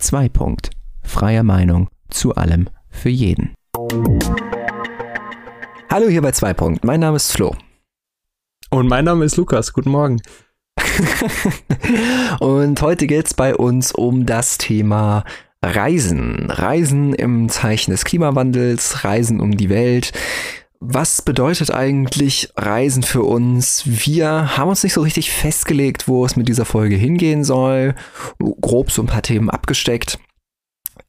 2. Punkt. Freie Meinung zu allem für jeden. Hallo hier bei 2. Punkt. Mein Name ist Flo. Und mein Name ist Lukas. Guten Morgen. Und heute geht es bei uns um das Thema Reisen. Reisen im Zeichen des Klimawandels, Reisen um die Welt. Was bedeutet eigentlich Reisen für uns? Wir haben uns nicht so richtig festgelegt, wo es mit dieser Folge hingehen soll. Grob so ein paar Themen abgesteckt.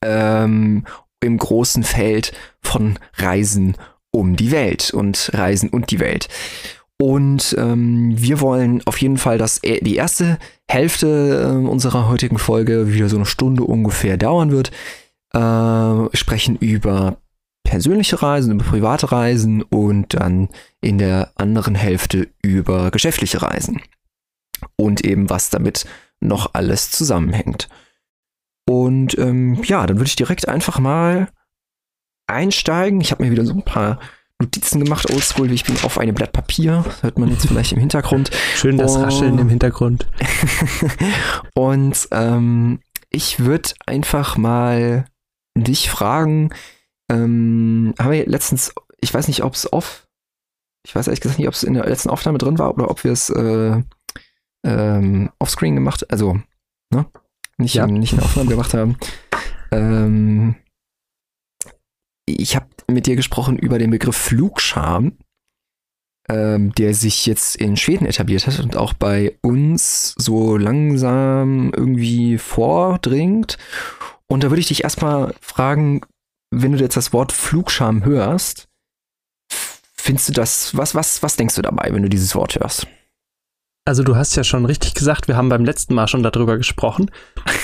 Ähm, Im großen Feld von Reisen um die Welt und Reisen und die Welt. Und ähm, wir wollen auf jeden Fall, dass die erste Hälfte äh, unserer heutigen Folge wieder so eine Stunde ungefähr dauern wird. Äh, sprechen über persönliche Reisen, über private Reisen und dann in der anderen Hälfte über geschäftliche Reisen. Und eben was damit noch alles zusammenhängt. Und ähm, ja, dann würde ich direkt einfach mal einsteigen. Ich habe mir wieder so ein paar Notizen gemacht, oldschool, wie ich bin, auf einem Blatt Papier. Das hört man jetzt vielleicht im Hintergrund. Schön das oh. Rascheln im Hintergrund. und ähm, ich würde einfach mal dich fragen, ähm, haben wir letztens, ich weiß nicht, ob es off, ich weiß ehrlich gesagt nicht, ob es in der letzten Aufnahme drin war oder ob wir es äh, ähm, offscreen gemacht, also, ne? Nicht, ja. nicht in der Aufnahme gemacht haben. Ähm, ich habe mit dir gesprochen über den Begriff Flugscham, ähm, der sich jetzt in Schweden etabliert hat und auch bei uns so langsam irgendwie vordringt. Und da würde ich dich erstmal fragen, wenn du jetzt das Wort Flugscham hörst, findest du das, was, was, was denkst du dabei, wenn du dieses Wort hörst? Also du hast ja schon richtig gesagt, wir haben beim letzten Mal schon darüber gesprochen.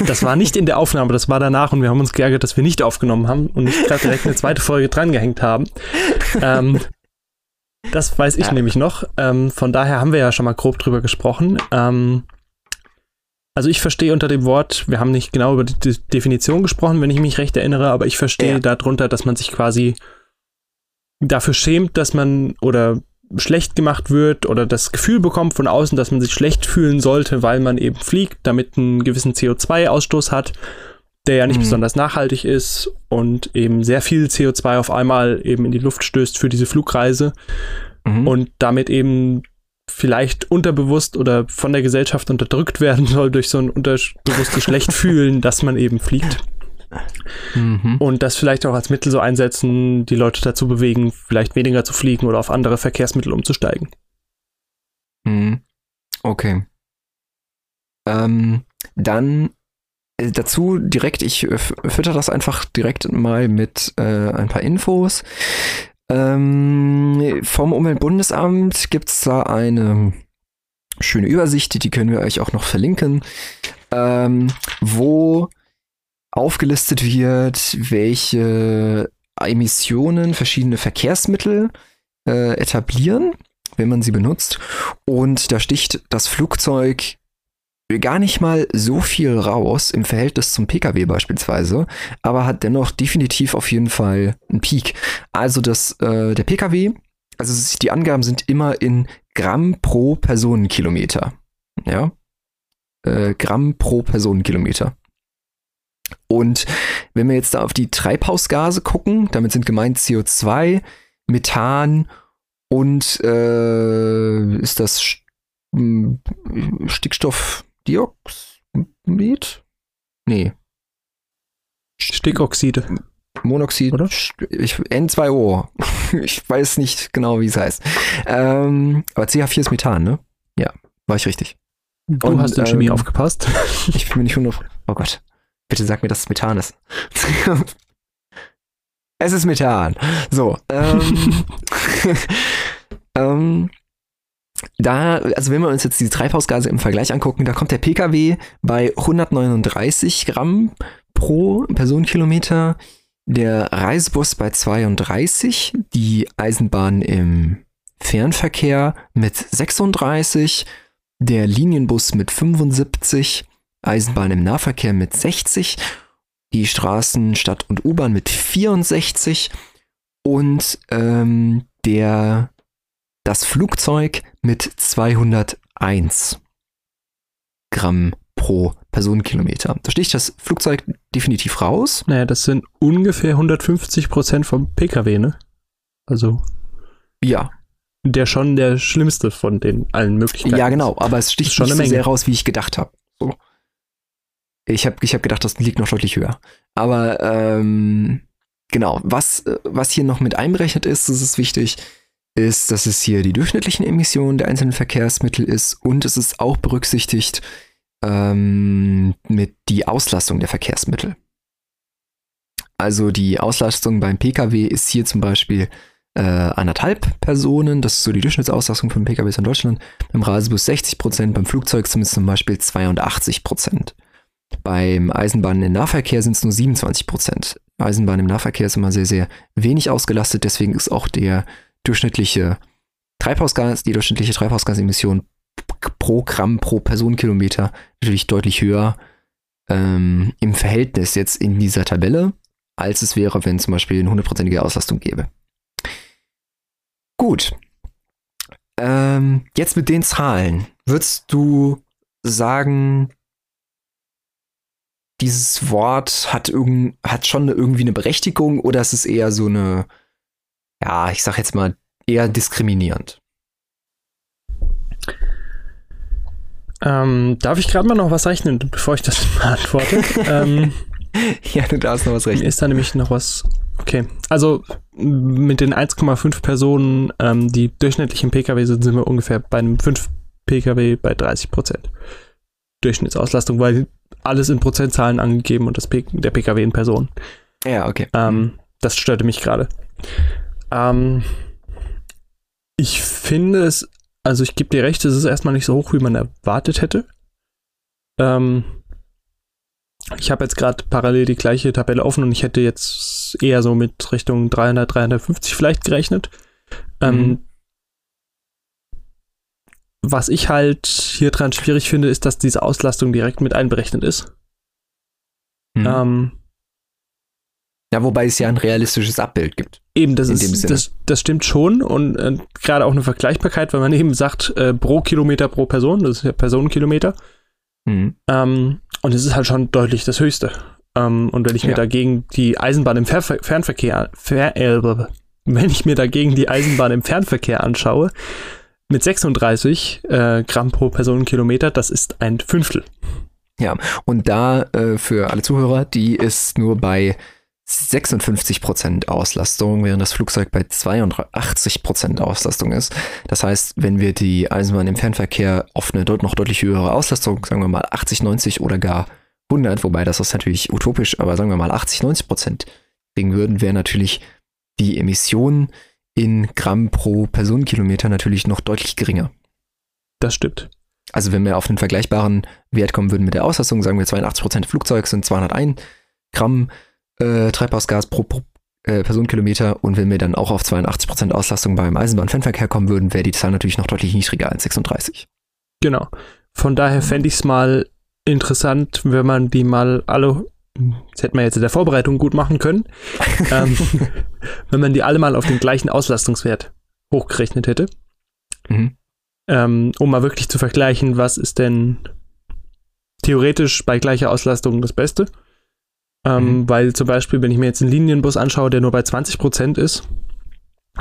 Das war nicht in der Aufnahme, das war danach und wir haben uns geärgert, dass wir nicht aufgenommen haben und nicht gerade direkt eine zweite Folge drangehängt haben. Ähm, das weiß ich ja. nämlich noch. Ähm, von daher haben wir ja schon mal grob drüber gesprochen. Ähm, also ich verstehe unter dem Wort, wir haben nicht genau über die Definition gesprochen, wenn ich mich recht erinnere, aber ich verstehe ja. darunter, dass man sich quasi dafür schämt, dass man oder schlecht gemacht wird oder das Gefühl bekommt von außen, dass man sich schlecht fühlen sollte, weil man eben fliegt, damit einen gewissen CO2-Ausstoß hat, der ja nicht mhm. besonders nachhaltig ist und eben sehr viel CO2 auf einmal eben in die Luft stößt für diese Flugreise mhm. und damit eben vielleicht unterbewusst oder von der Gesellschaft unterdrückt werden soll durch so ein unterbewusstes Schlechtfühlen, dass man eben fliegt. Mhm. Und das vielleicht auch als Mittel so einsetzen, die Leute dazu bewegen, vielleicht weniger zu fliegen oder auf andere Verkehrsmittel umzusteigen. Mhm. Okay. Ähm, dann äh, dazu direkt, ich äh, fütter das einfach direkt mal mit äh, ein paar Infos. Ähm, vom Umweltbundesamt gibt es da eine schöne Übersicht, die können wir euch auch noch verlinken, ähm, wo aufgelistet wird, welche Emissionen verschiedene Verkehrsmittel äh, etablieren, wenn man sie benutzt. Und da sticht das Flugzeug gar nicht mal so viel raus im Verhältnis zum Pkw beispielsweise, aber hat dennoch definitiv auf jeden Fall einen Peak. Also das, äh, der Pkw, also die Angaben sind immer in Gramm pro Personenkilometer. Ja. Äh, Gramm pro Personenkilometer. Und wenn wir jetzt da auf die Treibhausgase gucken, damit sind gemeint CO2, Methan und äh, ist das St Stickstoffdioxid? Nee. Stickoxide. Monoxid, oder? Ich, N2O. ich weiß nicht genau, wie es heißt. Ähm, aber CH4 ist Methan, ne? Ja, war ich richtig. Du Und, hast in Chemie ähm, aufgepasst. ich bin mir nicht 100. Oh Gott. Bitte sag mir, dass es Methan ist. es ist Methan. So. Ähm, ähm, da, also wenn wir uns jetzt die Treibhausgase im Vergleich angucken, da kommt der Pkw bei 139 Gramm pro Personenkilometer, der Reisebus bei 32, die Eisenbahn im Fernverkehr mit 36, der Linienbus mit 75, Eisenbahn im Nahverkehr mit 60, die Straßen, Stadt und U-Bahn mit 64 und ähm, der, das Flugzeug mit 201 Gramm pro Personenkilometer. Da sticht das Flugzeug definitiv raus. Naja, das sind ungefähr 150 Prozent vom Pkw, ne? Also. Ja. Der schon der schlimmste von den allen Möglichkeiten. Ja, genau, aber es sticht schon nicht eine so Menge. sehr raus, wie ich gedacht habe. So. Ich habe ich hab gedacht, das liegt noch deutlich höher. Aber ähm, genau, was, äh, was hier noch mit einberechnet ist, das ist wichtig, ist, dass es hier die durchschnittlichen Emissionen der einzelnen Verkehrsmittel ist und es ist auch berücksichtigt ähm, mit die Auslastung der Verkehrsmittel. Also die Auslastung beim Pkw ist hier zum Beispiel äh, anderthalb Personen, das ist so die Durchschnittsauslastung von PKWs in Deutschland. Beim Reisebus 60 Prozent, beim Flugzeug sind es zum Beispiel 82 Prozent. Beim Eisenbahn im Nahverkehr sind es nur 27 Prozent. Eisenbahn im Nahverkehr ist immer sehr, sehr wenig ausgelastet, deswegen ist auch der durchschnittliche Treibhausgas, die durchschnittliche Treibhausgasemission pro Gramm pro Personenkilometer natürlich deutlich höher ähm, im Verhältnis jetzt in dieser Tabelle, als es wäre, wenn zum Beispiel eine hundertprozentige Auslastung gäbe. Gut. Ähm, jetzt mit den Zahlen. Würdest du sagen, dieses Wort hat, irgend, hat schon irgendwie eine Berechtigung oder ist es eher so eine, ja, ich sag jetzt mal, eher diskriminierend? Ähm, darf ich gerade mal noch was rechnen, bevor ich das beantworte? ähm, ja, du darfst noch was rechnen. ist da nämlich noch was. Okay, also mit den 1,5 Personen, ähm, die durchschnittlich im Pkw sind, sind wir ungefähr bei einem 5 Pkw bei 30 Prozent Durchschnittsauslastung, weil alles in Prozentzahlen angegeben und das P der Pkw in Person. Ja, okay. Ähm, das störte mich gerade. Ähm, ich finde es, also ich gebe dir recht, es ist erstmal nicht so hoch, wie man erwartet hätte. Ähm, ich habe jetzt gerade parallel die gleiche Tabelle offen und ich hätte jetzt eher so mit Richtung 300, 350 vielleicht gerechnet. Ähm, Mhm. Was ich halt hier dran schwierig finde, ist, dass diese Auslastung direkt mit einberechnet ist. Mhm. Ähm, ja, wobei es ja ein realistisches Abbild gibt. Eben, das, ist, das, das stimmt schon und äh, gerade auch eine Vergleichbarkeit, weil man eben sagt, äh, pro Kilometer pro Person, das ist ja Personenkilometer, Mhm. ähm, und es ist halt schon deutlich das Höchste. Ähm, und wenn ich mir Ja. dagegen die Eisenbahn im Fer Fernverkehr, Fer äh, wenn ich mir dagegen die Eisenbahn im Fernverkehr anschaue, mit 36 äh, Gramm pro Personenkilometer, das ist ein Fünftel. Und da äh, für alle Zuhörer, die ist nur bei 56% Auslastung, während das Flugzeug bei 82% Auslastung ist. Das heißt, wenn wir die Eisenbahn im Fernverkehr auf eine noch deutlich höhere Auslastung, sagen wir mal 80, 90 oder gar 100, wobei das ist natürlich utopisch, aber sagen wir mal 80, 90 Prozent kriegen würden, wäre natürlich die Emission in Gramm pro Personenkilometer natürlich noch deutlich geringer. Das stimmt. Also wenn wir auf einen vergleichbaren Wert kommen würden mit der Auslastung, sagen wir 82% Flugzeug sind 201 Gramm äh, Treibhausgas pro, pro äh, Personenkilometer und wenn wir dann auch auf 82% Auslastung beim Eisenbahnfernverkehr kommen würden, wäre die Zahl natürlich noch deutlich niedriger als 36. Genau. Von daher fände ich es mal interessant, wenn man die mal alle, das hätte man jetzt in der Vorbereitung gut machen können, ähm, wenn man die alle mal auf den gleichen Auslastungswert hochgerechnet hätte, Mhm. ähm, um mal wirklich zu vergleichen, was ist denn theoretisch bei gleicher Auslastung das Beste. Ähm, Mhm. Weil zum Beispiel, wenn ich mir jetzt einen Linienbus anschaue, der nur bei 20% ist,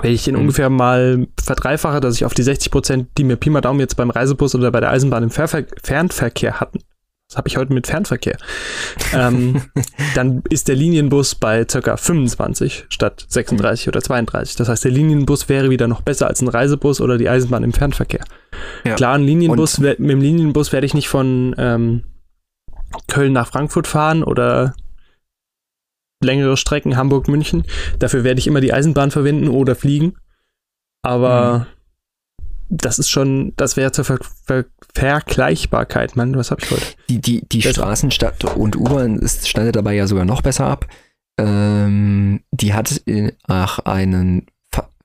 wenn ich den Mhm. ungefähr mal verdreifache, dass ich auf die 60%, die mir Pi mal Daumen jetzt beim Reisebus oder bei der Eisenbahn im Fernver Fernverkehr hatten, das habe ich heute mit Fernverkehr, ähm, dann ist der Linienbus bei ca. 25 statt 36 oder 32. Das heißt, der Linienbus wäre wieder noch besser als ein Reisebus oder die Eisenbahn im Fernverkehr. Ja. Klar, ein Linienbus, mit dem Linienbus werde ich nicht von ähm, Köln nach Frankfurt fahren oder längere Strecken Hamburg-München. Dafür werde ich immer die Eisenbahn verwenden oder fliegen. Aber das ist schon, das wäre zur Ver Ver Vergleichbarkeit. Mann, was habe ich heute? Die, die, die. Straßenstadt und U-Bahn ist- schneidet dabei ja sogar noch besser ab. Ähm, die hat äh, ach, einen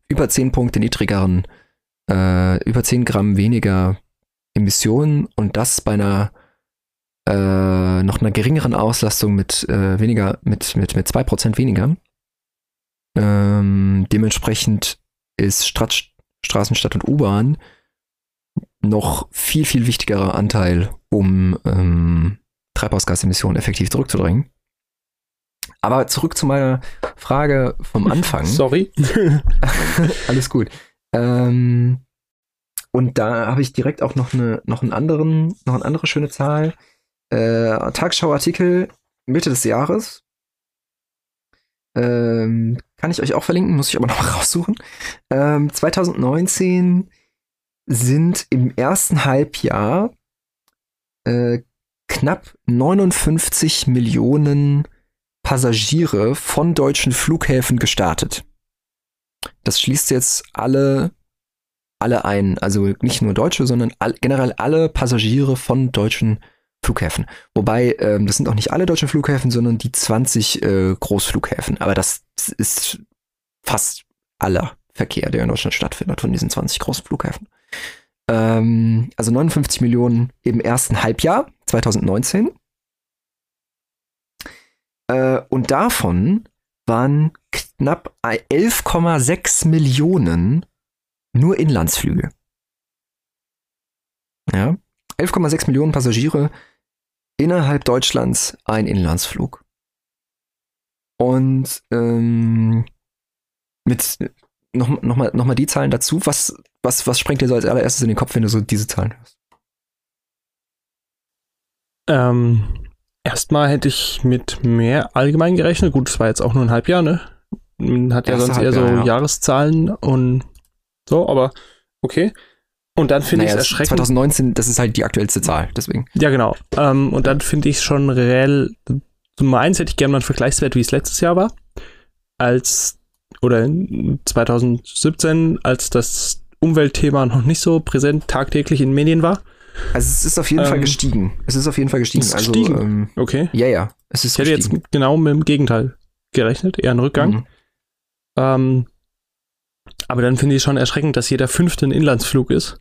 über 10 Punkte niedrigeren, äh, über 10 Gramm weniger Emissionen und das bei einer äh, noch einer geringeren Auslastung mit äh, weniger, mit, mit, mit 2% weniger. Ähm, dementsprechend ist Strat Straßenstadt und U-Bahn noch viel, viel wichtigerer Anteil, um ähm, Treibhausgasemissionen effektiv zurückzudrängen. Aber zurück zu meiner Frage vom Anfang. Sorry. Alles gut. Ähm, und da habe ich direkt auch noch eine, noch einen anderen, noch eine andere schöne Zahl. Äh, Tagesschau-Artikel Mitte des Jahres. Ähm, kann ich euch auch verlinken, muss ich aber noch raussuchen. Ähm, 2019 sind im ersten Halbjahr äh, knapp 59 Millionen Passagiere von deutschen Flughäfen gestartet. Das schließt jetzt alle, alle ein. Also nicht nur Deutsche, sondern all, generell alle Passagiere von deutschen Flughäfen. Wobei, ähm, das sind auch nicht alle deutschen Flughäfen, sondern die 20 äh, Großflughäfen. Aber das ist fast aller Verkehr, der in Deutschland stattfindet, von diesen 20 großen Flughäfen. Ähm, also 59 Millionen im ersten Halbjahr 2019. Äh, und davon waren knapp 11,6 Millionen nur Inlandsflüge. Ja, 11,6 Millionen Passagiere innerhalb Deutschlands ein Inlandsflug. Und ähm, mit noch, noch, mal, noch mal die Zahlen dazu. Was, was, was springt dir so als allererstes in den Kopf, wenn du so diese Zahlen hörst? Ähm, erstmal hätte ich mit mehr allgemein gerechnet. Gut, es war jetzt auch nur ein Halbjahr, ne? Man hat ja Erste sonst Halbjahr, eher so ja. Jahreszahlen und so, aber okay. Und dann finde naja, ich es erschreckend. 2019, das ist halt die aktuellste Zahl, deswegen. Ja, genau. Ähm, und dann finde ich es schon reell. Nummer eins hätte ich gerne mal einen Vergleichswert, wie es letztes Jahr war. Als, oder 2017, als das Umweltthema noch nicht so präsent tagtäglich in Medien war. Also es ist auf jeden ähm, Fall gestiegen. Es ist auf jeden Fall gestiegen. Ist also, gestiegen. Ähm, okay. Ja, ja. Es ist ich hätte gestiegen. jetzt genau mit dem Gegenteil gerechnet, eher ein Rückgang. Mhm. Ähm, aber dann finde ich schon erschreckend, dass jeder fünfte ein Inlandsflug ist.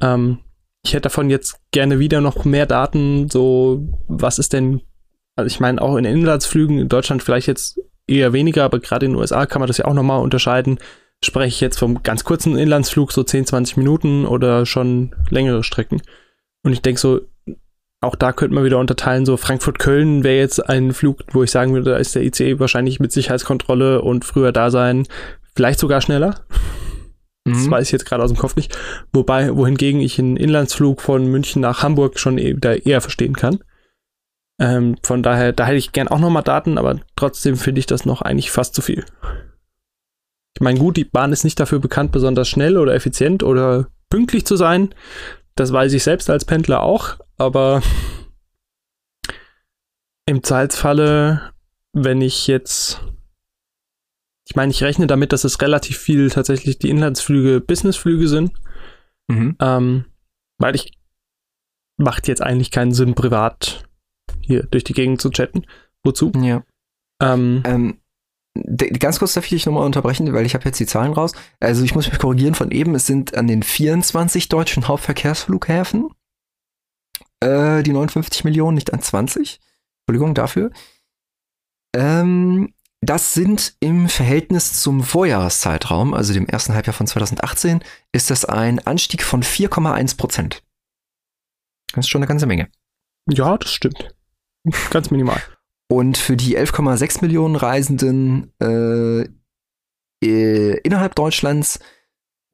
Ähm, ich hätte davon jetzt gerne wieder noch mehr Daten, so was ist denn, also ich meine auch in Inlandsflügen in Deutschland vielleicht jetzt eher weniger, aber gerade in den USA kann man das ja auch nochmal unterscheiden. Spreche ich jetzt vom ganz kurzen Inlandsflug, so 10, 20 Minuten oder schon längere Strecken. Und ich denke so, auch da könnte man wieder unterteilen, so Frankfurt-Köln wäre jetzt ein Flug, wo ich sagen würde, da ist der ICE wahrscheinlich mit Sicherheitskontrolle und früher da sein, vielleicht sogar schneller. Mhm. Das weiß ich jetzt gerade aus dem Kopf nicht. Wobei, wohingegen ich einen Inlandsflug von München nach Hamburg schon e-, wieder eher verstehen kann. Ähm, von daher, da hätte ich gern auch nochmal Daten, aber trotzdem finde ich das noch eigentlich fast zu viel. Ich meine, gut, die Bahn ist nicht dafür bekannt, besonders schnell oder effizient oder pünktlich zu sein. Das weiß ich selbst als Pendler auch, aber im Zweifelsfalle, wenn ich jetzt ich meine, ich rechne damit, dass es relativ viel tatsächlich die Inlandsflüge Businessflüge sind. Mhm. Ähm, weil ich macht jetzt eigentlich keinen Sinn, privat hier durch die Gegend zu chatten. Wozu? Ja. Ähm, ähm, ganz kurz darf ich dich nochmal unterbrechen, weil ich habe jetzt die Zahlen raus. Also ich muss mich korrigieren von eben, es sind an den 24 deutschen Hauptverkehrsflughäfen äh, die 59 Millionen, nicht an 20. Entschuldigung dafür. Ähm, das sind im Verhältnis zum Vorjahreszeitraum, also dem ersten Halbjahr von 2018, ist das ein Anstieg von 4,1 Prozent. Das ist schon eine ganze Menge. Ja, das stimmt. Ganz minimal. Und für die 11,6 Millionen Reisenden äh, äh, innerhalb Deutschlands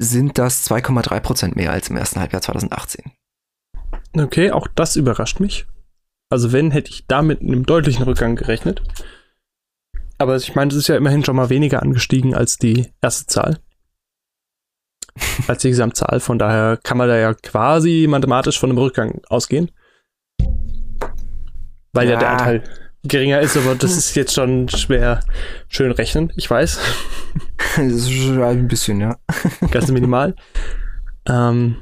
sind das 2,3 Prozent mehr als im ersten Halbjahr 2018. Okay, auch das überrascht mich. Also wenn, hätte ich damit einem deutlichen Rückgang gerechnet. Aber ich meine, es ist ja immerhin schon mal weniger angestiegen als die erste Zahl. als die Gesamtzahl. Von daher kann man da ja quasi mathematisch von einem Rückgang ausgehen. Weil ja, ja der Anteil geringer ist, aber das ist jetzt schon schwer schön rechnen, ich weiß. das ist schon ein bisschen, ja. Ganz minimal. Ähm,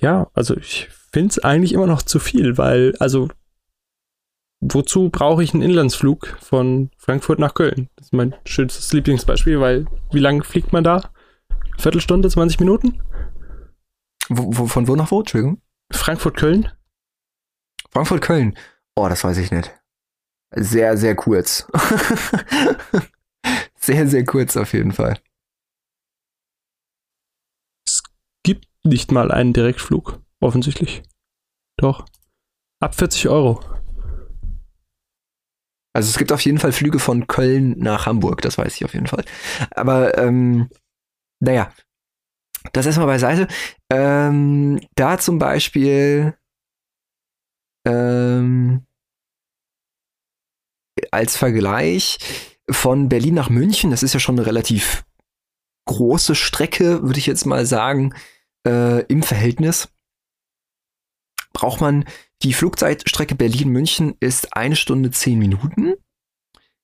ja, also ich finde es eigentlich immer noch zu viel, weil, also wozu brauche ich einen Inlandsflug von Frankfurt nach Köln? Das ist mein schönstes Lieblingsbeispiel, weil wie lange fliegt man da? Viertelstunde, 20 Minuten? Wo, wo, von wo nach wo? Entschuldigung. Frankfurt-Köln. Frankfurt-Köln. Oh, das weiß ich nicht. Sehr, sehr kurz. sehr, sehr kurz auf jeden Fall. Es gibt nicht mal einen Direktflug, offensichtlich. Doch. Ab 40 Euro. Also es gibt auf jeden Fall Flüge von Köln nach Hamburg, das weiß ich auf jeden Fall. Aber ähm, naja, das erstmal beiseite. Ähm, da zum Beispiel ähm, als Vergleich von Berlin nach München, das ist ja schon eine relativ große Strecke, würde ich jetzt mal sagen, äh, im Verhältnis. Braucht man die Flugzeitstrecke Berlin-München ist eine Stunde zehn Minuten.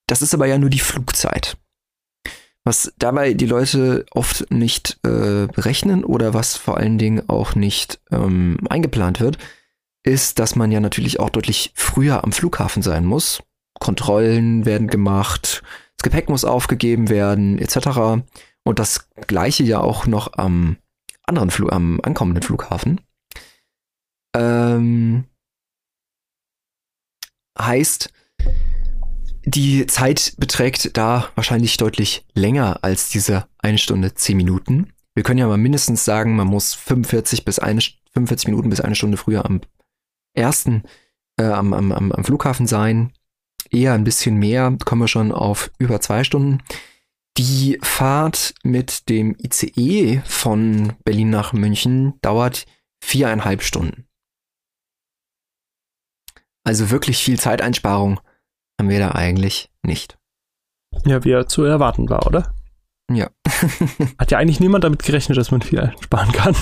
Das ist aber ja nur die Flugzeit. Was dabei die Leute oft nicht äh, berechnen oder was vor allen Dingen auch nicht ähm, eingeplant wird, ist, dass man ja natürlich auch deutlich früher am Flughafen sein muss. Kontrollen werden gemacht, das Gepäck muss aufgegeben werden, etc. Und das gleiche ja auch noch am anderen Flug, am ankommenden Flughafen. Ähm, heißt, die Zeit beträgt da wahrscheinlich deutlich länger als diese eine Stunde zehn Minuten. Wir können ja mal mindestens sagen, man muss 45 bis eine, 45 Minuten bis eine Stunde früher am ersten, äh, am, am, am Flughafen sein. Eher ein bisschen mehr, kommen wir schon auf über zwei Stunden. Die Fahrt mit dem ICE von Berlin nach München dauert viereinhalb Stunden. Also wirklich viel Zeiteinsparung haben wir da eigentlich nicht. Ja, wie er zu erwarten war, oder? Ja. Hat ja eigentlich niemand damit gerechnet, dass man viel sparen kann.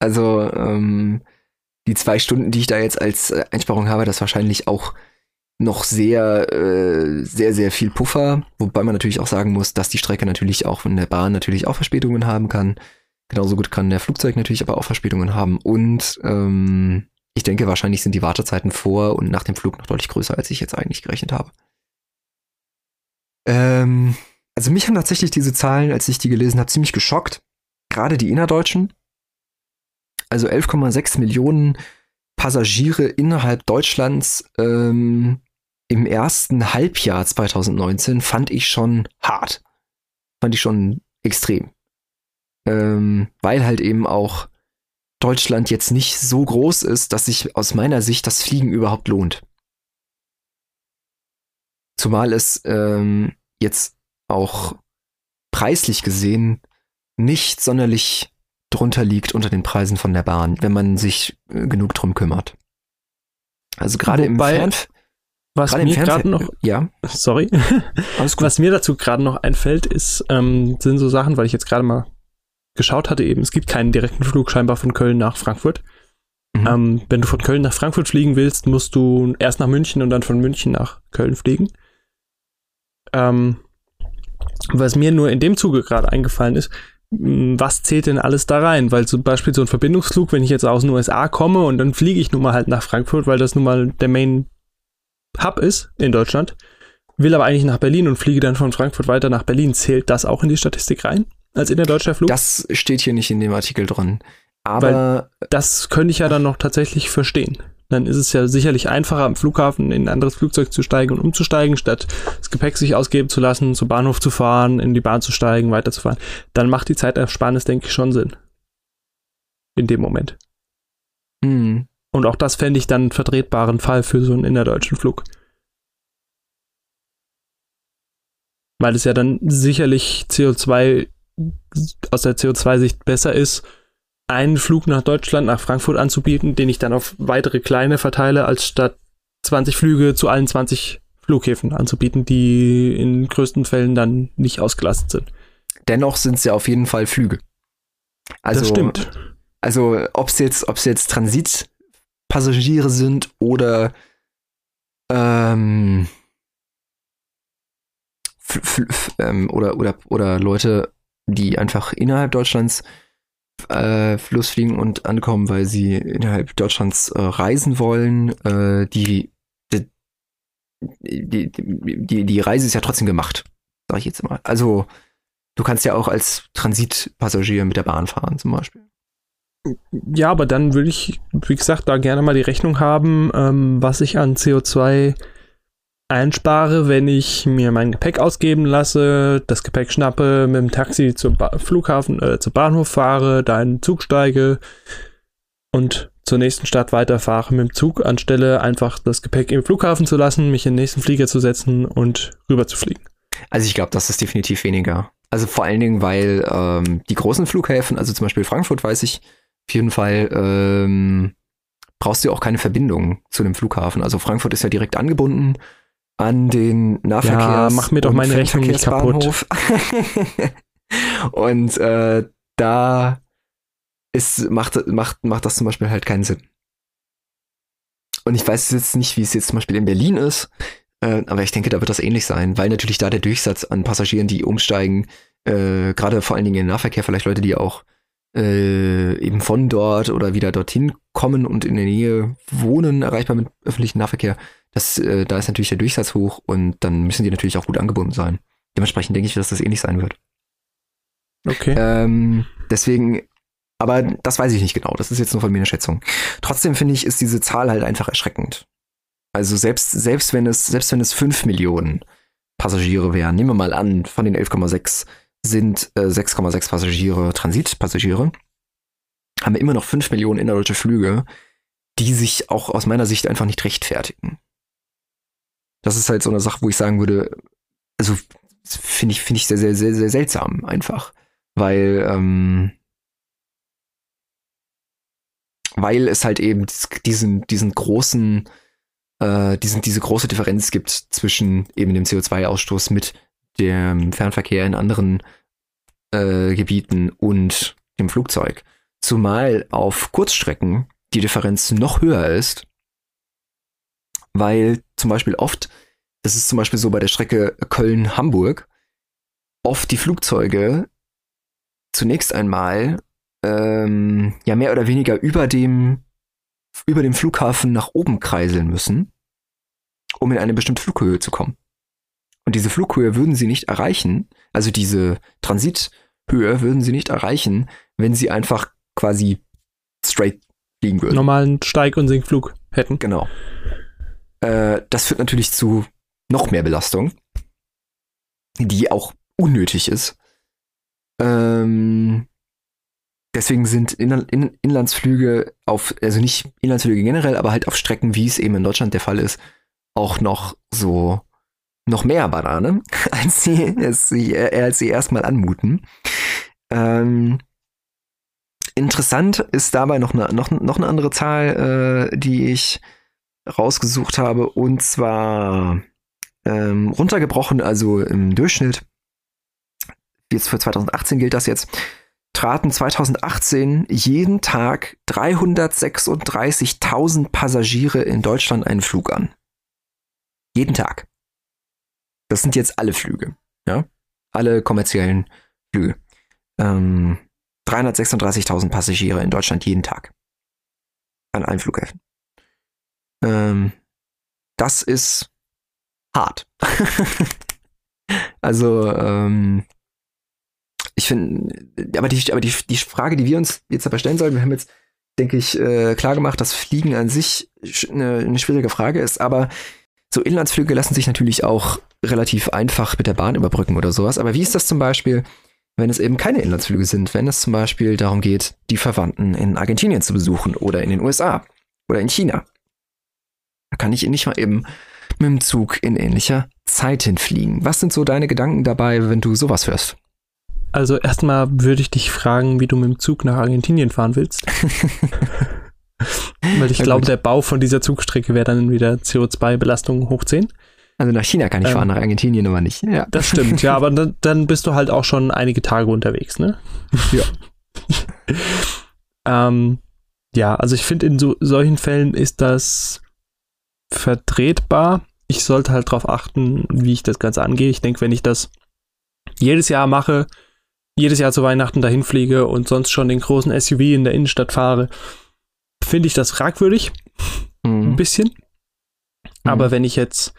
Also ähm, die zwei Stunden, die ich da jetzt als äh, Einsparung habe, das wahrscheinlich auch noch sehr, äh, sehr, sehr viel Puffer. Wobei man natürlich auch sagen muss, dass die Strecke natürlich auch von der Bahn natürlich auch Verspätungen haben kann. Genauso gut kann der Flugzeug natürlich aber auch Verspätungen haben. Und ähm, ich denke, wahrscheinlich sind die Wartezeiten vor und nach dem Flug noch deutlich größer, als ich jetzt eigentlich gerechnet habe. Ähm, also mich haben tatsächlich diese Zahlen, als ich die gelesen habe, ziemlich geschockt. Gerade die innerdeutschen. Also 11,6 Millionen Passagiere innerhalb Deutschlands ähm, im ersten Halbjahr 2019 fand ich schon hart. Fand ich schon extrem. Ähm, weil halt eben auch Deutschland jetzt nicht so groß ist, dass sich aus meiner Sicht das Fliegen überhaupt lohnt. Zumal es ähm, jetzt auch preislich gesehen nicht sonderlich drunter liegt unter den Preisen von der Bahn, wenn man sich äh, genug drum kümmert. Also gerade im Fernf was mir gerade noch, ja, sorry, was mir dazu gerade noch einfällt, ist ähm, sind so Sachen, weil ich jetzt gerade mal geschaut hatte eben, es gibt keinen direkten Flug scheinbar von Köln nach Frankfurt. Mhm. Ähm, wenn du von Köln nach Frankfurt fliegen willst, musst du erst nach München und dann von München nach Köln fliegen. Ähm, was mir nur in dem Zuge gerade eingefallen ist, was zählt denn alles da rein? Weil zum Beispiel so ein Verbindungsflug, wenn ich jetzt aus den USA komme und dann fliege ich nun mal halt nach Frankfurt, weil das nun mal der Main Hub ist in Deutschland, will aber eigentlich nach Berlin und fliege dann von Frankfurt weiter nach Berlin. Zählt das auch in die Statistik rein? Als innerdeutscher Flug? Das steht hier nicht in dem Artikel drin. Aber weil das könnte ich ja dann noch tatsächlich verstehen dann ist es ja sicherlich einfacher, am Flughafen in ein anderes Flugzeug zu steigen und umzusteigen, statt das Gepäck sich ausgeben zu lassen, zum Bahnhof zu fahren, in die Bahn zu steigen, weiterzufahren. Dann macht die Zeitersparnis, denke ich, schon Sinn. In dem Moment. Mhm. Und auch das fände ich dann einen vertretbaren Fall für so einen innerdeutschen Flug. Weil es ja dann sicherlich CO2 aus der CO2-Sicht besser ist, einen Flug nach Deutschland, nach Frankfurt anzubieten, den ich dann auf weitere kleine verteile, als statt 20 Flüge zu allen 20 Flughäfen anzubieten, die in größten Fällen dann nicht ausgelastet sind. Dennoch sind es ja auf jeden Fall Flüge. Also, das stimmt. Also, ob es jetzt, ob's jetzt Transitpassagiere sind oder ähm, ähm, oder, oder, oder Leute, die einfach innerhalb Deutschlands äh, Fluss fliegen und ankommen, weil sie innerhalb Deutschlands äh, reisen wollen. Äh, die, die, die, die, die Reise ist ja trotzdem gemacht, sag ich jetzt mal. Also du kannst ja auch als Transitpassagier mit der Bahn fahren zum Beispiel. Ja, aber dann würde ich, wie gesagt, da gerne mal die Rechnung haben, ähm, was ich an CO2 einspare, wenn ich mir mein Gepäck ausgeben lasse, das Gepäck schnappe, mit dem Taxi zum ba Flughafen, äh, zum Bahnhof fahre, da in den Zug steige und zur nächsten Stadt weiterfahre mit dem Zug, anstelle einfach das Gepäck im Flughafen zu lassen, mich in den nächsten Flieger zu setzen und rüber zu fliegen. Also ich glaube, das ist definitiv weniger. Also vor allen Dingen, weil ähm, die großen Flughäfen, also zum Beispiel Frankfurt, weiß ich, auf jeden Fall ähm, brauchst du auch keine Verbindung zu dem Flughafen. Also Frankfurt ist ja direkt angebunden an den Nahverkehrs. Ja, mach mir doch meine Rechnung nicht kaputt. und äh, da ist, macht, macht, macht das zum Beispiel halt keinen Sinn. Und ich weiß jetzt nicht, wie es jetzt zum Beispiel in Berlin ist, äh, aber ich denke, da wird das ähnlich sein, weil natürlich da der Durchsatz an Passagieren, die umsteigen, äh, gerade vor allen Dingen im Nahverkehr, vielleicht Leute, die auch äh, eben von dort oder wieder dorthin kommen und in der Nähe wohnen, erreichbar mit öffentlichem Nahverkehr, das, äh, da ist natürlich der Durchsatz hoch und dann müssen die natürlich auch gut angebunden sein. Dementsprechend denke ich, dass das ähnlich sein wird. Okay. Ähm, deswegen, aber das weiß ich nicht genau. Das ist jetzt nur von mir eine Schätzung. Trotzdem finde ich, ist diese Zahl halt einfach erschreckend. Also selbst, selbst wenn es, selbst wenn es 5 Millionen Passagiere wären, nehmen wir mal an, von den 11,6 sind äh, 6,6 Passagiere Transitpassagiere, haben wir immer noch 5 Millionen innerdeutsche Flüge, die sich auch aus meiner Sicht einfach nicht rechtfertigen. Das ist halt so eine Sache, wo ich sagen würde, also finde ich, finde ich sehr, sehr, sehr, sehr seltsam einfach weil, ähm, weil es halt eben diesen, diesen großen, äh, diesen, diese große Differenz gibt zwischen eben dem CO2-Ausstoß mit dem Fernverkehr in anderen äh, Gebieten und dem Flugzeug. Zumal auf Kurzstrecken die Differenz noch höher ist, weil zum Beispiel oft, das ist zum Beispiel so bei der Strecke Köln-Hamburg, oft die Flugzeuge zunächst einmal ähm, ja mehr oder weniger über dem über dem Flughafen nach oben kreiseln müssen, um in eine bestimmte Flughöhe zu kommen. Und diese Flughöhe würden sie nicht erreichen, also diese Transithöhe würden sie nicht erreichen, wenn sie einfach quasi straight fliegen würden. Normalen Steig- und Sinkflug hätten. Genau. Äh, das führt natürlich zu noch mehr Belastung, die auch unnötig ist. Ähm, deswegen sind In In Inlandsflüge auf, also nicht Inlandsflüge generell, aber halt auf Strecken, wie es eben in Deutschland der Fall ist, auch noch so noch mehr Banane, als sie, als sie, äh, als sie erstmal anmuten. Ähm, interessant ist dabei noch eine, noch, noch eine andere Zahl, äh, die ich rausgesucht habe, und zwar ähm, runtergebrochen, also im Durchschnitt jetzt für 2018 gilt das jetzt, traten 2018 jeden Tag 336.000 Passagiere in Deutschland einen Flug an. Jeden Tag. Das sind jetzt alle Flüge, ja? Alle kommerziellen Flüge. Ähm, 336.000 Passagiere in Deutschland jeden Tag. An allen Flughäfen. Ähm, das ist hart. also, ähm, ich finde, aber die, aber die, die Frage, die wir uns jetzt aber stellen sollten, wir haben jetzt, denke ich, äh, klar gemacht, dass Fliegen an sich eine, eine schwierige Frage ist, aber so Inlandsflüge lassen sich natürlich auch relativ einfach mit der Bahn überbrücken oder sowas. Aber wie ist das zum Beispiel, wenn es eben keine Inlandsflüge sind? Wenn es zum Beispiel darum geht, die Verwandten in Argentinien zu besuchen oder in den USA oder in China? Da kann ich nicht mal eben mit dem Zug in ähnlicher Zeit hinfliegen. Was sind so deine Gedanken dabei, wenn du sowas hörst? Also erstmal würde ich dich fragen, wie du mit dem Zug nach Argentinien fahren willst. Weil ich glaube, der Bau von dieser Zugstrecke wäre dann wieder CO2-Belastung hoch 10. Also nach China kann ich ähm, fahren, nach Argentinien aber nicht. Ja. Das stimmt, ja, aber dann, dann bist du halt auch schon einige Tage unterwegs, ne? Ja. ähm, ja, also ich finde, in so, solchen Fällen ist das vertretbar. Ich sollte halt darauf achten, wie ich das Ganze angehe. Ich denke, wenn ich das jedes Jahr mache, jedes Jahr zu Weihnachten dahin fliege und sonst schon den großen SUV in der Innenstadt fahre, finde ich das fragwürdig. Mhm. Ein bisschen. Mhm. Aber wenn ich jetzt,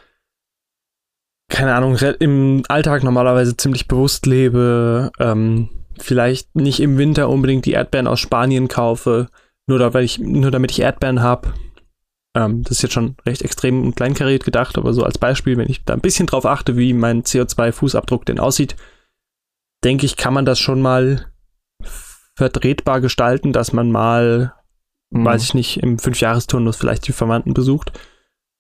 keine Ahnung, im Alltag normalerweise ziemlich bewusst lebe, ähm, vielleicht nicht im Winter unbedingt die Erdbeeren aus Spanien kaufe, nur, da, ich, nur damit ich Erdbeeren habe. Ähm, das ist jetzt schon recht extrem und kleinkariert gedacht, aber so als Beispiel, wenn ich da ein bisschen drauf achte, wie mein CO2-Fußabdruck denn aussieht, denke ich, kann man das schon mal vertretbar gestalten, dass man mal mhm. weiß ich nicht, im Fünfjahresturnus vielleicht die Verwandten besucht.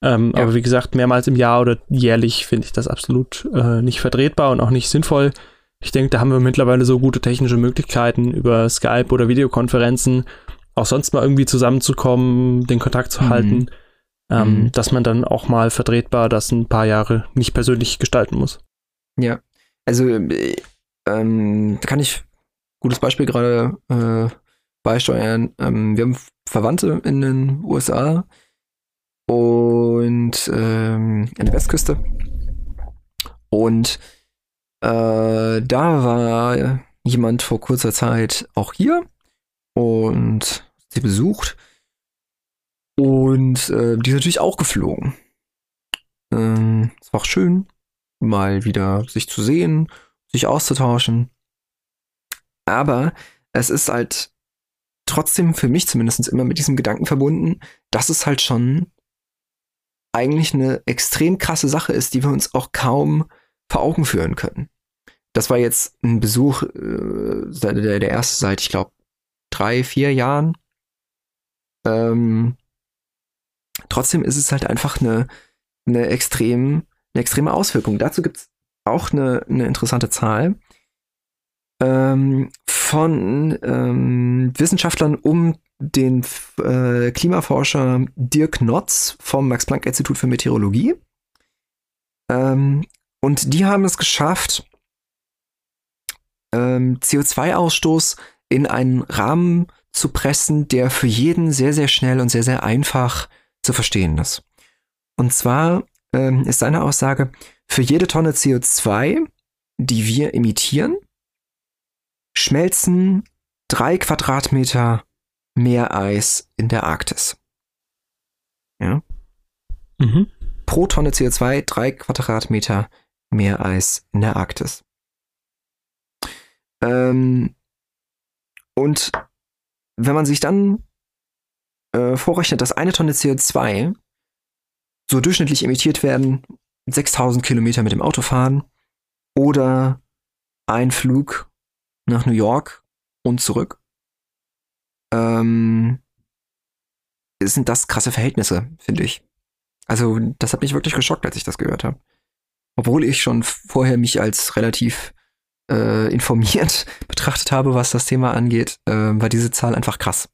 Ähm, ja. Aber wie gesagt, mehrmals im Jahr oder jährlich finde ich das absolut äh, nicht vertretbar und auch nicht sinnvoll. Ich denke, da haben wir mittlerweile so gute technische Möglichkeiten über Skype oder Videokonferenzen, auch sonst mal irgendwie zusammenzukommen, den Kontakt zu mhm. halten, ähm, mhm. dass man dann auch mal vertretbar das ein paar Jahre nicht persönlich gestalten muss. Ja, also äh, ähm, da kann ich gutes Beispiel gerade äh, beisteuern. Ähm, wir haben Verwandte in den USA und ähm, an der Westküste. Und äh, da war jemand vor kurzer Zeit auch hier und sie besucht. Und äh, die ist natürlich auch geflogen. Ähm, es war auch schön, mal wieder sich zu sehen, sich auszutauschen. Aber es ist halt trotzdem für mich zumindest immer mit diesem Gedanken verbunden, dass es halt schon eigentlich eine extrem krasse Sache ist, die wir uns auch kaum vor Augen führen können. Das war jetzt ein Besuch, äh, der, der erste seit, ich glaube, drei, vier Jahren. Ähm, trotzdem ist es halt einfach eine, eine, extrem, eine extreme Auswirkung. Dazu gibt es auch eine, eine interessante Zahl ähm, von ähm, Wissenschaftlern um den äh, Klimaforscher Dirk Notz vom Max-Planck-Institut für Meteorologie. Ähm, und die haben es geschafft, ähm, CO2-Ausstoß in einen Rahmen zu pressen, der für jeden sehr, sehr schnell und sehr, sehr einfach zu verstehen ist. Und zwar ähm, ist seine Aussage, für jede Tonne CO2, die wir emittieren, schmelzen drei Quadratmeter Meereis in der Arktis. Ja. Mhm. Pro Tonne CO2 drei Quadratmeter Meereis in der Arktis. Ähm, und wenn man sich dann äh, vorrechnet, dass eine Tonne CO2 so durchschnittlich emittiert werden, 6000 Kilometer mit dem Auto fahren oder ein Flug nach New York und zurück, ähm, sind das krasse Verhältnisse, finde ich. Also, das hat mich wirklich geschockt, als ich das gehört habe. Obwohl ich schon vorher mich als relativ äh, informiert betrachtet habe, was das Thema angeht, äh, war diese Zahl einfach krass.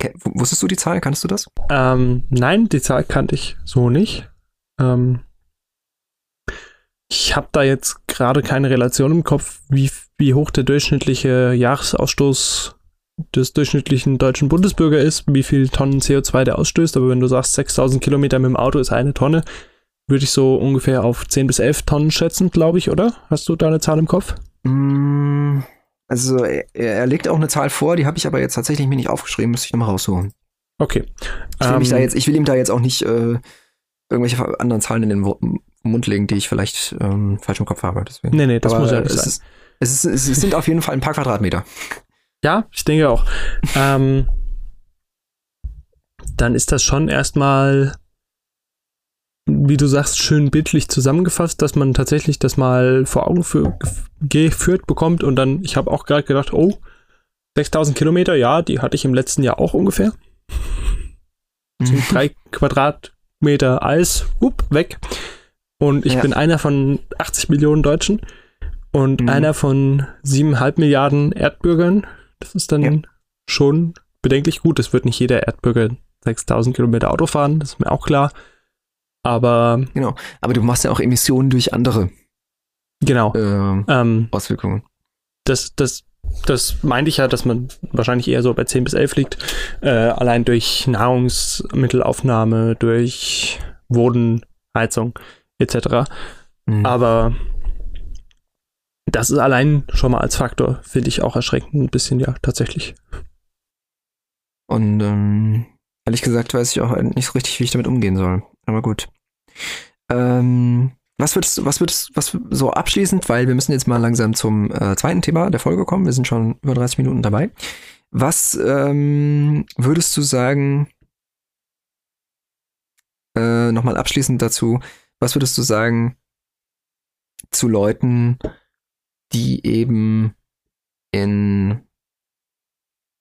Okay, wusstest du die Zahl? Kannst du das? Ähm, nein, die Zahl kannte ich so nicht. Ähm, ich habe da jetzt gerade keine Relation im Kopf, wie, wie hoch der durchschnittliche Jahresausstoß des durchschnittlichen deutschen Bundesbürger ist, wie viel Tonnen CO2 der ausstößt. Aber wenn du sagst, 6000 Kilometer mit dem Auto ist eine Tonne, würde ich so ungefähr auf 10 bis 11 Tonnen schätzen, glaube ich, oder? Hast du da eine Zahl im Kopf? Mm, also er, er legt auch eine Zahl vor, die habe ich aber jetzt tatsächlich mir nicht aufgeschrieben, müsste ich nochmal raussuchen. Okay. Ich will, ähm, da jetzt, ich will ihm da jetzt auch nicht äh, irgendwelche anderen Zahlen in den Mund legen, die ich vielleicht ähm, falsch im Kopf habe. Deswegen. Nee, nee, das aber muss ja nicht sein. Ist, es, ist, es sind auf jeden Fall ein paar Quadratmeter. Ja, ich denke auch. ähm, dann ist das schon erstmal, wie du sagst, schön bildlich zusammengefasst, dass man tatsächlich das mal vor Augen für, geführt bekommt und dann, ich habe auch gerade gedacht, oh, 6000 Kilometer, ja, die hatte ich im letzten Jahr auch ungefähr. Sind drei Quadratmeter Eis, up, weg. Und ich ja. bin einer von 80 Millionen Deutschen und mhm. einer von siebeneinhalb Milliarden Erdbürgern. Das ist dann ja. schon bedenklich gut. Es wird nicht jeder Erdbürger 6000 Kilometer Auto fahren, das ist mir auch klar. Aber. Genau. Aber du machst ja auch Emissionen durch andere. Genau. Äh, ähm, Auswirkungen. Das, das, das meinte ich ja, dass man wahrscheinlich eher so bei 10 bis 11 liegt. Äh, allein durch Nahrungsmittelaufnahme, durch Bodenheizung etc. Mhm. Aber das ist allein schon mal als Faktor, finde ich auch erschreckend ein bisschen, ja, tatsächlich. Und ähm, ehrlich gesagt weiß ich auch nicht so richtig, wie ich damit umgehen soll. Aber gut. Ähm, was würdest du, was würdest was so abschließend, weil wir müssen jetzt mal langsam zum äh, zweiten Thema der Folge kommen. Wir sind schon über 30 Minuten dabei. Was ähm, würdest du sagen, äh, nochmal abschließend dazu, was würdest du sagen zu Leuten, die eben in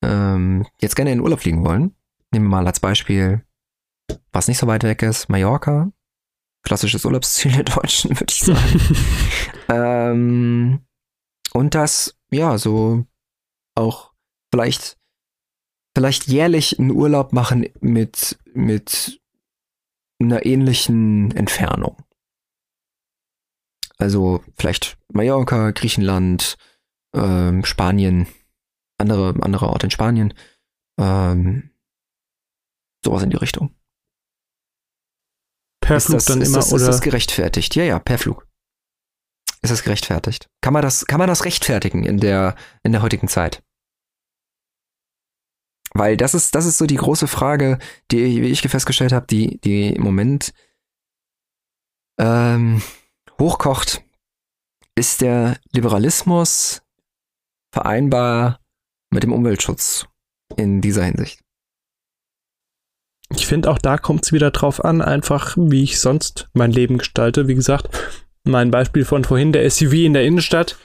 ähm, jetzt gerne in den Urlaub fliegen wollen nehmen wir mal als Beispiel, was nicht so weit weg ist, Mallorca. Klassisches Urlaubsziel der Deutschen, würde ich sagen. ähm, und das, ja, so auch vielleicht, vielleicht jährlich einen Urlaub machen mit, mit einer ähnlichen Entfernung. Also vielleicht Mallorca, Griechenland, ähm, Spanien, andere, andere Orte in Spanien. Ähm, sowas in die Richtung. Per ist Flug das, dann ist immer das, oder Ist das gerechtfertigt? Ja, ja, per Flug. Ist das gerechtfertigt? Kann man das, kann man das rechtfertigen in der, in der heutigen Zeit? Weil das ist, das ist so die große Frage, die, wie ich festgestellt habe, die, die im Moment ähm, hochkocht. Ist der Liberalismus vereinbar mit dem Umweltschutz in dieser Hinsicht? Ich finde auch da kommt es wieder drauf an, einfach wie ich sonst mein Leben gestalte. Wie gesagt, mein Beispiel von vorhin, der SUV in der Innenstadt,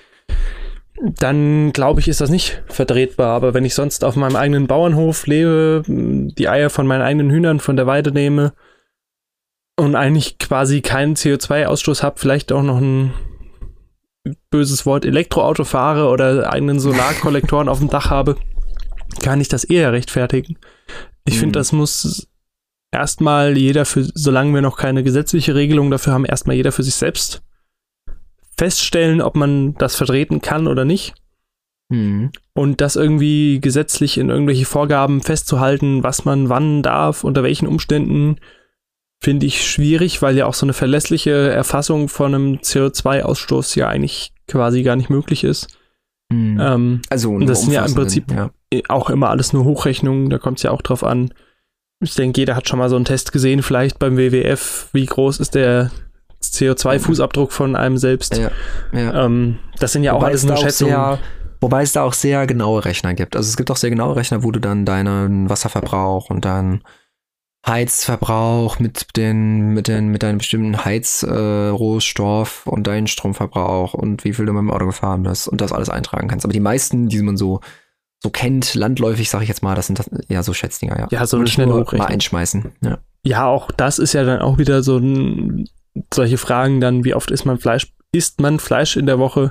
dann glaube ich, ist das nicht vertretbar. Aber wenn ich sonst auf meinem eigenen Bauernhof lebe, die Eier von meinen eigenen Hühnern von der Weide nehme und eigentlich quasi keinen CO2-Ausstoß habe, vielleicht auch noch ein böses Wort Elektroauto fahre oder eigenen Solarkollektoren auf dem Dach habe, kann ich das eher rechtfertigen. Ich Mhm. finde, das muss erstmal jeder für, solange wir noch keine gesetzliche Regelung dafür haben, erstmal jeder für sich selbst feststellen, ob man das vertreten kann oder nicht. Hm. Und das irgendwie gesetzlich in irgendwelche Vorgaben festzuhalten, was man wann darf, unter welchen Umständen, finde ich schwierig, weil ja auch so eine verlässliche Erfassung von einem CO2-Ausstoß ja eigentlich quasi gar nicht möglich ist. Hm. Ähm, also und das sind ja im Prinzip- ja. auch immer alles nur Hochrechnungen, da kommt es ja auch drauf an. Ich denke, jeder hat schon mal so einen Test gesehen, vielleicht beim WWF, wie groß ist der CO2-Fußabdruck von einem selbst. Ja, ja. Ähm, das sind ja auch alles nur auch Schätzungen. Sehr, wobei es da auch sehr genaue Rechner gibt. Also es gibt auch sehr genaue Rechner, wo du dann deinen Wasserverbrauch und dann Heizverbrauch mit den, mit den, mit deinem bestimmten Heizrohstoff und deinen Stromverbrauch und wie viel du mit dem Auto gefahren bist und das alles eintragen kannst. Aber die meisten, die man so, so kennt, landläufig, sag ich jetzt mal, das sind das, ja so Schätzdinger, ja. Ja, so eine schnelle Hochrechnung. Mal einschmeißen. Ja. Ja, auch das ist ja dann auch wieder so ein, solche Fragen dann, wie oft isst man Fleisch, isst man Fleisch in der Woche?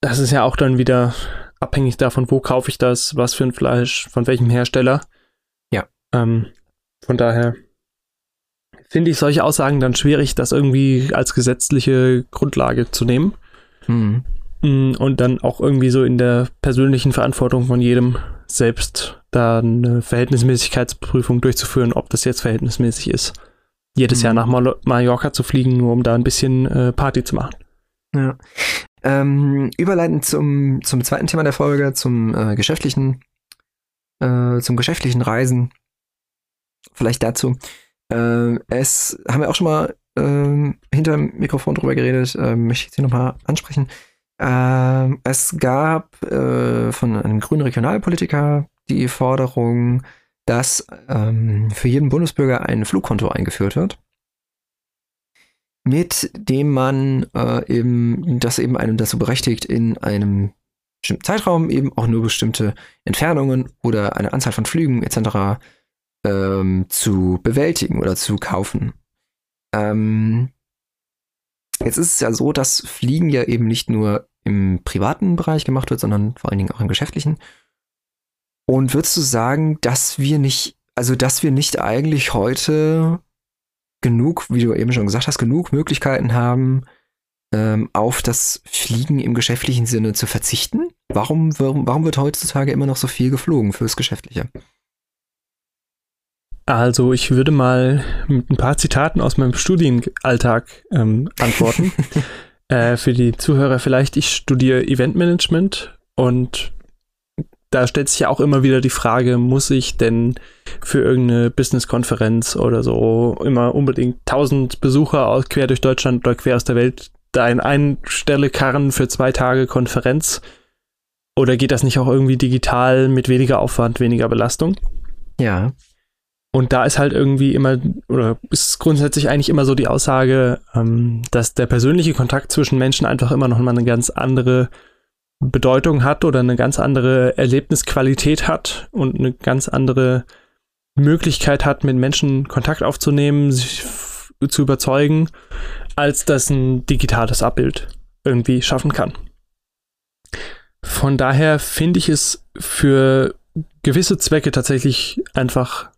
Das ist ja auch dann wieder abhängig davon, wo kaufe ich das, was für ein Fleisch, von welchem Hersteller. Ja. Ähm, von daher finde ich solche Aussagen dann schwierig, das irgendwie als gesetzliche Grundlage zu nehmen. Hm. Mm, Und dann auch irgendwie so in der persönlichen Verantwortung von jedem selbst da eine Verhältnismäßigkeitsprüfung durchzuführen, ob das jetzt verhältnismäßig ist. Jedes Mhm. Jahr nach Mal Mallorca zu fliegen, nur um da ein bisschen äh, Party zu machen. Ja. Ähm, überleitend zum, zum zweiten Thema der Folge, zum äh, geschäftlichen, äh, zum geschäftlichen Reisen. Vielleicht dazu. Äh, es haben wir auch schon mal ähm, hinter dem Mikrofon drüber geredet, äh, möchte ich jetzt hier nochmal ansprechen. Ähm, es gab äh, von einem grünen Regionalpolitiker die Forderung, dass ähm, für jeden Bundesbürger ein Flugkonto eingeführt wird mit dem man äh, eben, das eben einen dazu berechtigt, in einem bestimmten Zeitraum eben auch nur bestimmte Entfernungen oder eine Anzahl von Flügen etc. Ähm, zu bewältigen oder zu kaufen. Ähm, jetzt ist es ja so, dass Fliegen ja eben nicht nur im privaten Bereich gemacht wird, sondern vor allen Dingen auch im geschäftlichen. Und würdest du sagen, dass wir nicht, also dass wir nicht eigentlich heute genug, wie du eben schon gesagt hast, genug Möglichkeiten haben, ähm, auf das Fliegen im geschäftlichen Sinne zu verzichten? Warum, warum, warum wird heutzutage immer noch so viel geflogen fürs Geschäftliche? Also ich würde mal mit ein paar Zitaten aus meinem Studienalltag ähm, antworten. äh, für die Zuhörer vielleicht, ich studiere Eventmanagement und da stellt sich ja auch immer wieder die Frage, muss ich denn für irgendeine Business-Konferenz oder so immer unbedingt 1000 Besucher aus, quer durch Deutschland oder quer aus der Welt da in eine Stelle karren für zwei Tage Konferenz? Oder geht das nicht auch irgendwie digital mit weniger Aufwand, weniger Belastung? Ja. Und da ist halt irgendwie immer, oder ist grundsätzlich eigentlich immer so die Aussage, ähm, dass der persönliche Kontakt zwischen Menschen einfach immer noch mal eine ganz andere Bedeutung hat oder eine ganz andere Erlebnisqualität hat und eine ganz andere Möglichkeit hat, mit Menschen Kontakt aufzunehmen, sich zu überzeugen, als das ein digitales Abbild irgendwie schaffen kann. Von daher finde ich es für gewisse Zwecke tatsächlich einfach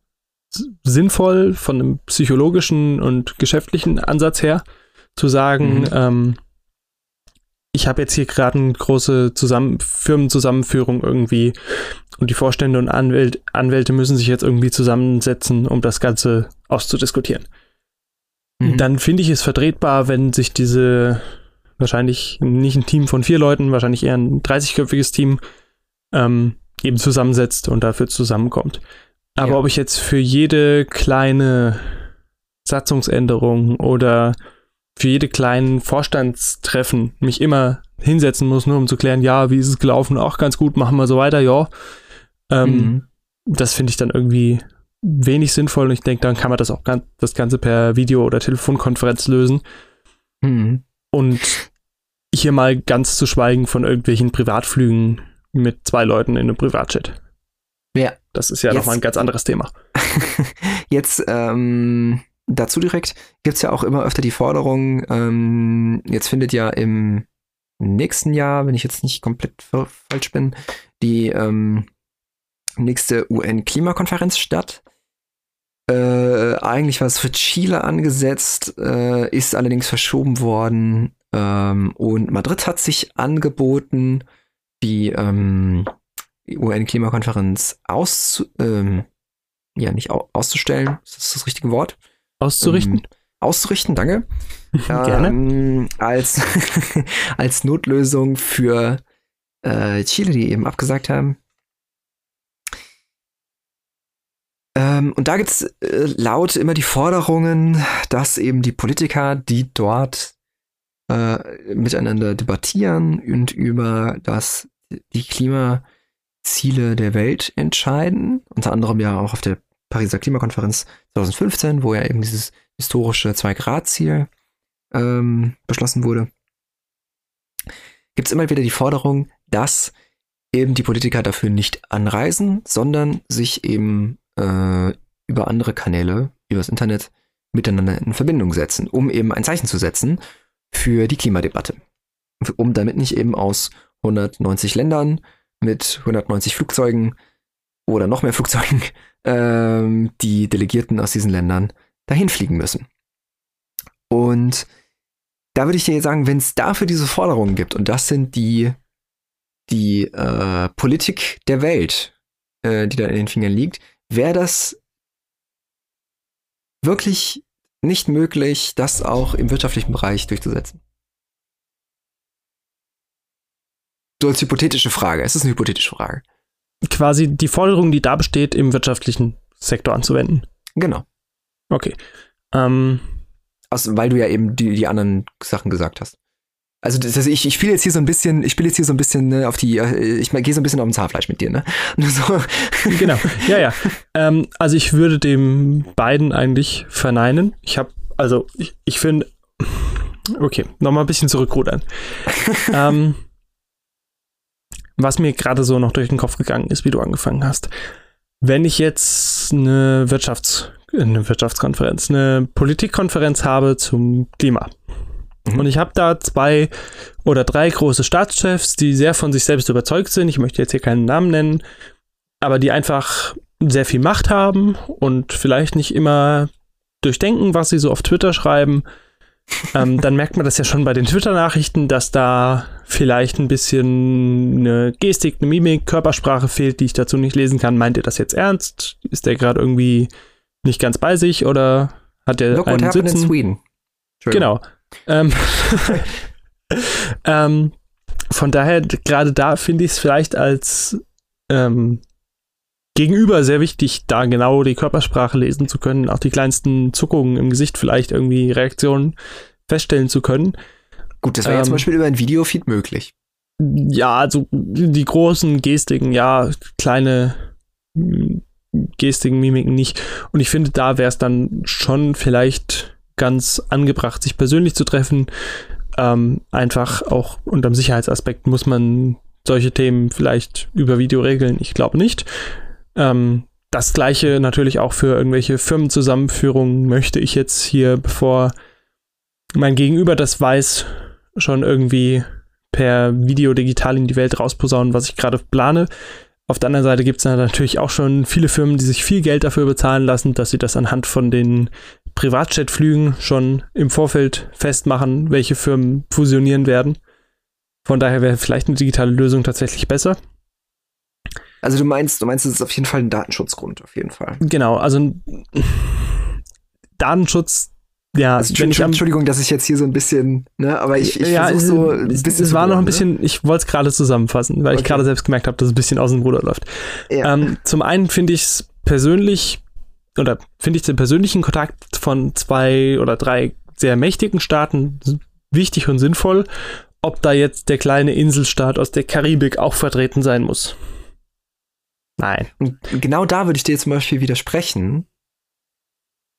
sinnvoll von einem psychologischen und geschäftlichen Ansatz her zu sagen, mhm. ähm, ich habe jetzt hier gerade eine große Zusammen Firmenzusammenführung irgendwie und die Vorstände und Anwält Anwälte müssen sich jetzt irgendwie zusammensetzen, um das Ganze auszudiskutieren. Mhm. Dann finde ich es vertretbar, wenn sich diese wahrscheinlich nicht ein Team von vier Leuten, wahrscheinlich eher ein 30-köpfiges Team ähm, eben zusammensetzt und dafür zusammenkommt. Aber ja. ob ich jetzt für jede kleine Satzungsänderung oder für jede kleinen Vorstandstreffen mich immer hinsetzen muss, nur um zu klären, ja, wie ist es gelaufen? Auch ganz gut, machen wir so weiter, ja. Ähm, mhm. Das finde ich dann irgendwie wenig sinnvoll und ich denke, dann kann man das auch ganz, das Ganze per Video- oder Telefonkonferenz lösen. Mhm. Und hier mal ganz zu schweigen von irgendwelchen Privatflügen mit zwei Leuten in einem Privatchat. Ja. Das ist ja nochmal ein ganz anderes Thema. Jetzt ähm, dazu direkt gibt es ja auch immer öfter die Forderung, ähm, jetzt findet ja im nächsten Jahr, wenn ich jetzt nicht komplett falsch bin, die ähm, nächste UN-Klimakonferenz statt. Äh, eigentlich war es für Chile angesetzt, äh, ist allerdings verschoben worden. Ähm, und Madrid hat sich angeboten, die ähm, UN-Klimakonferenz aus, ähm, ja, nicht au auszustellen, ist das das richtige Wort? Auszurichten? Ähm, auszurichten, danke. Gerne. Ähm, als, als Notlösung für äh, Chile, die eben abgesagt haben. Ähm, und da gibt es äh, laut immer die Forderungen, dass eben die Politiker, die dort äh, miteinander debattieren und über das, die Klimaziele der Welt entscheiden, unter anderem ja auch auf der Pariser Klimakonferenz 2015, wo ja eben dieses historische 2-Grad-Ziel ähm, beschlossen wurde, gibt es immer wieder die Forderung, dass eben die Politiker dafür nicht anreisen, sondern sich eben äh, über andere Kanäle, übers Internet miteinander in Verbindung setzen, um eben ein Zeichen zu setzen für die Klimadebatte. Um damit nicht eben aus 190 Ländern mit 190 Flugzeugen oder noch mehr Flugzeugen ähm, die Delegierten aus diesen Ländern dahin fliegen müssen. Und da würde ich dir sagen, wenn es dafür diese Forderungen gibt, und das sind die, die äh, Politik der Welt, äh, die da in den Fingern liegt, wäre das wirklich nicht möglich, das auch im wirtschaftlichen Bereich durchzusetzen. So als hypothetische Frage. Es ist eine hypothetische Frage. Quasi die Forderung, die da besteht, im wirtschaftlichen Sektor anzuwenden. Genau. Okay. Ähm, Aus, weil du ja eben die, die anderen Sachen gesagt hast. Also das, also ich, ich spiele jetzt hier so ein bisschen, ich spiele jetzt hier so ein bisschen ne, auf die, äh, ich gehe so ein bisschen auf dem Zahnfleisch mit dir, ne? So. Genau, ja, ja. Ähm, also ich würde dem beiden eigentlich verneinen. Ich habe, also ich, ich finde, okay, nochmal ein bisschen zurückrudern. ähm, was mir gerade so noch durch den Kopf gegangen ist, wie du angefangen hast. Wenn ich jetzt eine Wirtschafts, eine Wirtschaftskonferenz, eine Politikkonferenz habe zum Klima, Mhm. Und ich habe da zwei oder drei große Staatschefs, die sehr von sich selbst überzeugt sind. Ich möchte jetzt hier keinen Namen nennen, aber die einfach sehr viel Macht haben und vielleicht nicht immer durchdenken, was sie so auf Twitter schreiben. Ähm, dann merkt man das ja schon bei den Twitter-Nachrichten, dass da vielleicht ein bisschen eine Gestik, eine Mimik, Körpersprache fehlt, die ich dazu nicht lesen kann. Meint ihr das jetzt ernst? Ist der gerade irgendwie nicht ganz bei sich oder hat der Look einen what Sitzen? In Sweden. Genau. Ähm, ähm, von daher, gerade da finde ich es vielleicht als ähm, Gegenüber sehr wichtig, da genau die Körpersprache lesen zu können, auch die kleinsten Zuckungen im Gesicht vielleicht irgendwie Reaktionen feststellen zu können. Gut, das wäre ja zum ähm, Beispiel über ein Videofeed möglich. Ja, also die großen Gestiken, ja, kleine hm, Gestiken, Mimiken nicht. Und ich finde, da wäre es dann schon vielleicht ganz angebracht, sich persönlich zu treffen. Ähm, einfach auch unter dem Sicherheitsaspekt muss man solche Themen vielleicht über Video regeln. Ich glaube nicht. Ähm, das gleiche natürlich auch für irgendwelche Firmenzusammenführungen möchte ich jetzt hier, bevor mein Gegenüber das weiß, schon irgendwie per Video digital in die Welt rausposaunen, was ich gerade plane. Auf der anderen Seite gibt es natürlich auch schon viele Firmen, die sich viel Geld dafür bezahlen lassen, dass sie das anhand von den Privatjetflügen schon im Vorfeld festmachen, welche Firmen fusionieren werden. Von daher wäre vielleicht eine digitale Lösung tatsächlich besser. Also du meinst, du meinst, es ist auf jeden Fall ein Datenschutzgrund, auf jeden Fall. Genau, also Datenschutz, ja. Also, wenn ich Entschuldigung, dass ich jetzt hier so ein bisschen, ne, aber ich, ich ja, versuche so ein bisschen. Es war noch ein ne? bisschen, ne? ich wollte es gerade zusammenfassen, weil okay. ich gerade selbst gemerkt habe, dass es ein bisschen aus dem Ruder läuft. Ja. Ähm, zum einen finde ich es persönlich, oder finde ich den persönlichen Kontakt von zwei oder drei sehr mächtigen Staaten wichtig und sinnvoll, ob da jetzt der kleine Inselstaat aus der Karibik auch vertreten sein muss. Nein. Und genau da würde ich dir zum Beispiel widersprechen.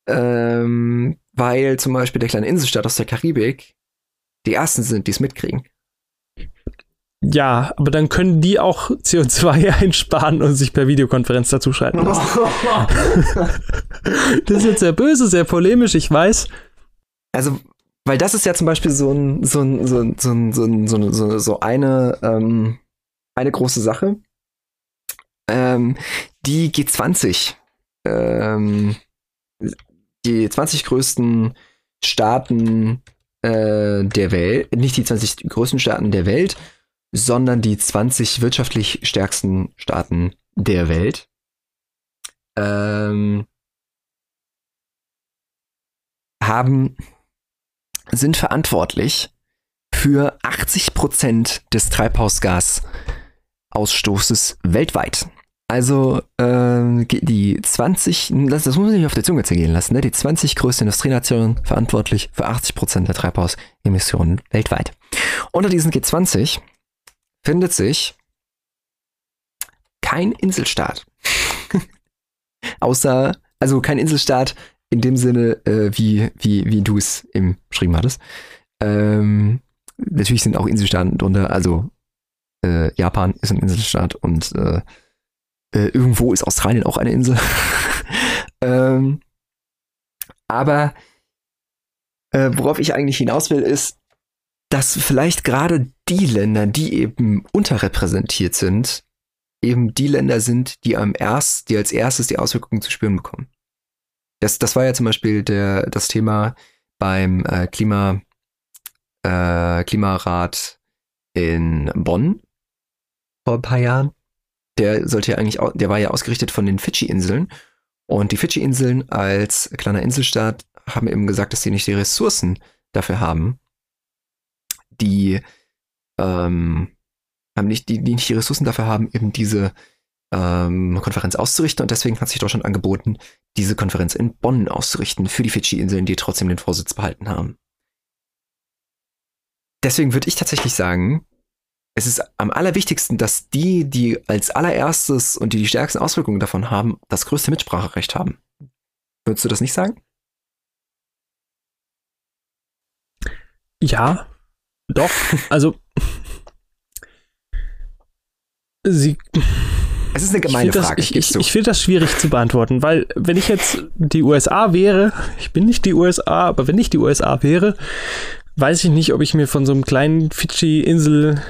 Ähm, weil zum Beispiel der kleine Inselstaat aus der Karibik die ersten sind, die es mitkriegen. Ja, aber dann können die auch CO2 einsparen und sich per Videokonferenz dazuschalten das ist jetzt sehr böse, sehr polemisch, ich weiß. Also, weil das ist ja zum Beispiel so ein, so ein, so ein, so ein, so, ein, so eine, ähm, eine große Sache ähm, die G20, ähm, die 20 größten Staaten äh, der Welt, nicht die 20 größten Staaten der Welt, sondern die 20 wirtschaftlich stärksten Staaten der Welt. Ähm, haben, sind verantwortlich für 80 Prozent des Treibhausgas Ausstoßes weltweit. Also äh, die 20, das, das muss man sich auf der Zunge zergehen lassen, ne? die 20 größten Industrienationen verantwortlich für 80 Prozent der Treibhausemissionen weltweit. Unter diesen G20 findet sich kein Inselstaat. Außer, also kein Inselstaat in dem Sinne, äh, wie, wie, wie du es im beschrieben hattest. Ähm, natürlich sind auch Inselstaaten drunter, also äh, Japan ist ein Inselstaat und äh, äh, irgendwo ist Australien auch eine Insel. ähm, aber äh, worauf ich eigentlich hinaus will, ist, dass vielleicht gerade die Länder, die eben unterrepräsentiert sind, eben die Länder sind, die am erst, die als erstes die Auswirkungen zu spüren bekommen. Das, das war ja zum Beispiel der, das Thema beim äh, Klima, äh, Klimarat in Bonn, vor ein paar Jahren. Der sollte ja eigentlich, der war ja ausgerichtet von den Fidschi-Inseln. Und die Fidschi-Inseln als kleiner Inselstaat haben eben gesagt, dass sie nicht die Ressourcen dafür haben, die ähm, haben nicht die, die nicht die Ressourcen dafür haben, eben diese ähm, Konferenz auszurichten. Und deswegen hat sich Deutschland angeboten, diese Konferenz in Bonn auszurichten für die Fidschi-Inseln, die trotzdem den Vorsitz behalten haben. Deswegen würde ich tatsächlich sagen, es ist am allerwichtigsten, dass die, die als allererstes und die die stärksten Auswirkungen davon haben, das größte Mitspracherecht haben. Würdest du das nicht sagen? Ja, doch. Also, sie. Es ist eine gemeine ich Frage. Das, ich ich, ich finde das schwierig zu beantworten, weil wenn ich jetzt die USA wäre, ich bin nicht die USA, aber wenn ich die USA wäre, weiß ich nicht, ob ich mir von so einem kleinen Fidschi-Insel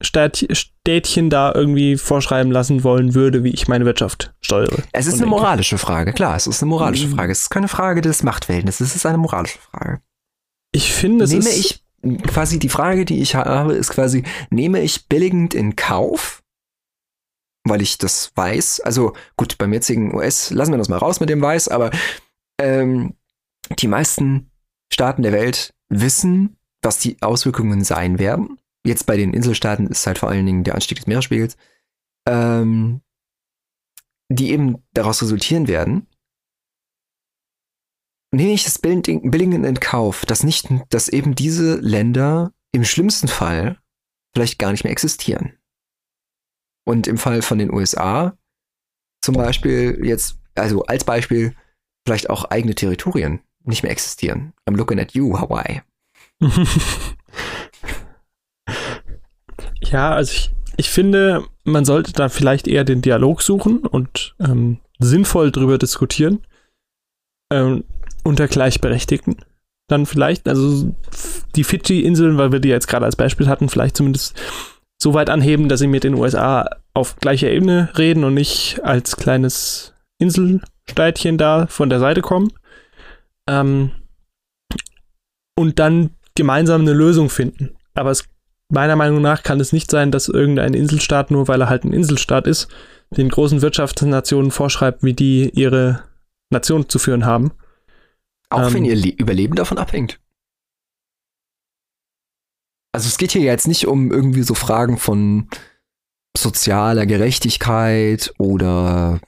Städtchen da irgendwie vorschreiben lassen wollen würde, wie ich meine Wirtschaft steuere. Es ist eine denke. moralische Frage, klar, es ist eine moralische mhm. Frage. Es ist keine Frage des Machtverhältnisses, es ist eine moralische Frage. Ich finde, es nehme ich quasi die Frage, die ich habe, ist quasi, nehme ich billigend in Kauf, weil ich das weiß, also gut, beim jetzigen US lassen wir das mal raus mit dem Weiß, aber ähm, die meisten Staaten der Welt wissen, was die Auswirkungen sein werden jetzt bei den Inselstaaten ist halt vor allen Dingen der Anstieg des Meeresspiegels, ähm, die eben daraus resultieren werden, nehme ich das Billingen in Kauf, dass nicht, dass eben diese Länder im schlimmsten Fall vielleicht gar nicht mehr existieren. Und im Fall von den USA zum Beispiel jetzt, also als Beispiel, vielleicht auch eigene Territorien nicht mehr existieren. I'm looking at you, Hawaii. Ja, also ich, ich finde, man sollte da vielleicht eher den Dialog suchen und ähm, sinnvoll drüber diskutieren. Ähm, unter Gleichberechtigten. Dann vielleicht, also die Fidschi-Inseln, weil wir die jetzt gerade als Beispiel hatten, vielleicht zumindest so weit anheben, dass sie mit den USA auf gleicher Ebene reden und nicht als kleines Inselsteitchen da von der Seite kommen. Ähm, und dann gemeinsam eine Lösung finden. Aber es, meiner Meinung nach kann es nicht sein, dass irgendein Inselstaat, nur weil er halt ein Inselstaat ist, den großen Wirtschaftsnationen vorschreibt, wie die ihre Nation zu führen haben. Auch ähm, wenn ihr Le Überleben davon abhängt. Also es geht hier jetzt nicht um irgendwie so Fragen von sozialer Gerechtigkeit oder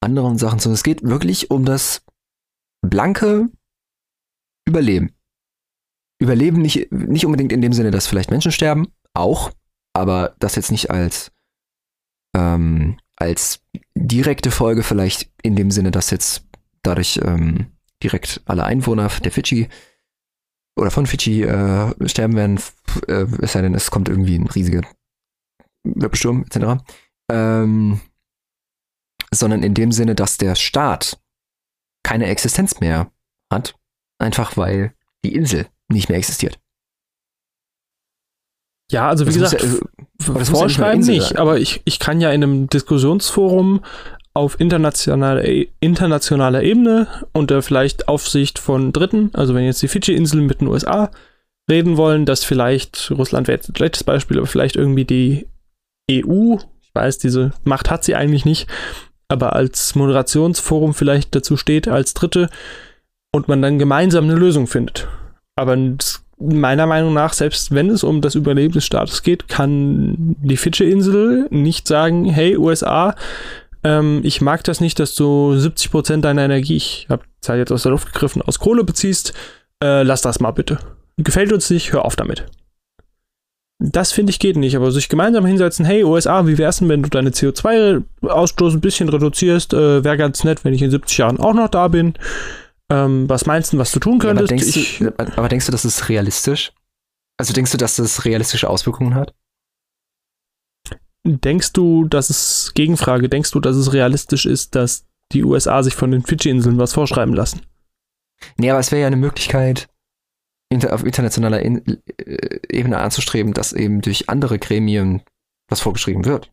anderen Sachen, sondern es geht wirklich um das blanke Überleben. Überleben nicht, nicht unbedingt in dem Sinne, dass vielleicht Menschen sterben, auch, aber das jetzt nicht als, ähm, als direkte Folge, vielleicht in dem Sinne, dass jetzt dadurch ähm, direkt alle Einwohner der Fidschi oder von Fidschi äh, sterben werden, äh, es sei denn, es kommt irgendwie ein riesiger Wirbelsturm etc. Ähm, sondern in dem Sinne, dass der Staat keine Existenz mehr hat, einfach weil die Insel nicht mehr existiert. Ja, also wie das gesagt, ja, äh, vorschreiben ja nicht, nicht aber ich, ich kann ja in einem Diskussionsforum auf internationaler, internationaler Ebene unter vielleicht Aufsicht von Dritten, also wenn jetzt die Fidschi-Inseln mit den USA reden wollen, dass vielleicht, Russland wäre jetzt ein schlechtes Beispiel, aber vielleicht irgendwie die EU, ich weiß, diese Macht hat sie eigentlich nicht, aber als Moderationsforum vielleicht dazu steht als Dritte und man dann gemeinsam eine Lösung findet. Aber meiner Meinung nach, selbst wenn es um das Überleben des Staates geht, kann die Fidschi-Insel nicht sagen, hey USA, ähm, ich mag das nicht, dass du 70% deiner Energie, ich habe Zeit jetzt aus der Luft gegriffen, aus Kohle beziehst. Äh, lass das mal bitte. Gefällt uns nicht, hör auf damit. Das finde ich geht nicht, aber sich gemeinsam hinsetzen, hey USA, wie wär's denn, wenn du deine CO2-Ausstoß ein bisschen reduzierst? Äh, Wäre ganz nett, wenn ich in 70 Jahren auch noch da bin. Ähm, was meinst du, was du tun könntest? Ja, aber, denkst ich, du, aber denkst du, das ist realistisch? Also denkst du, dass das realistische Auswirkungen hat? Denkst du, dass es, Gegenfrage, denkst du, dass es realistisch ist, dass die USA sich von den Fidschi-Inseln was vorschreiben lassen? Nee, aber es wäre ja eine Möglichkeit, inter auf internationaler In äh, Ebene anzustreben, dass eben durch andere Gremien was vorgeschrieben wird.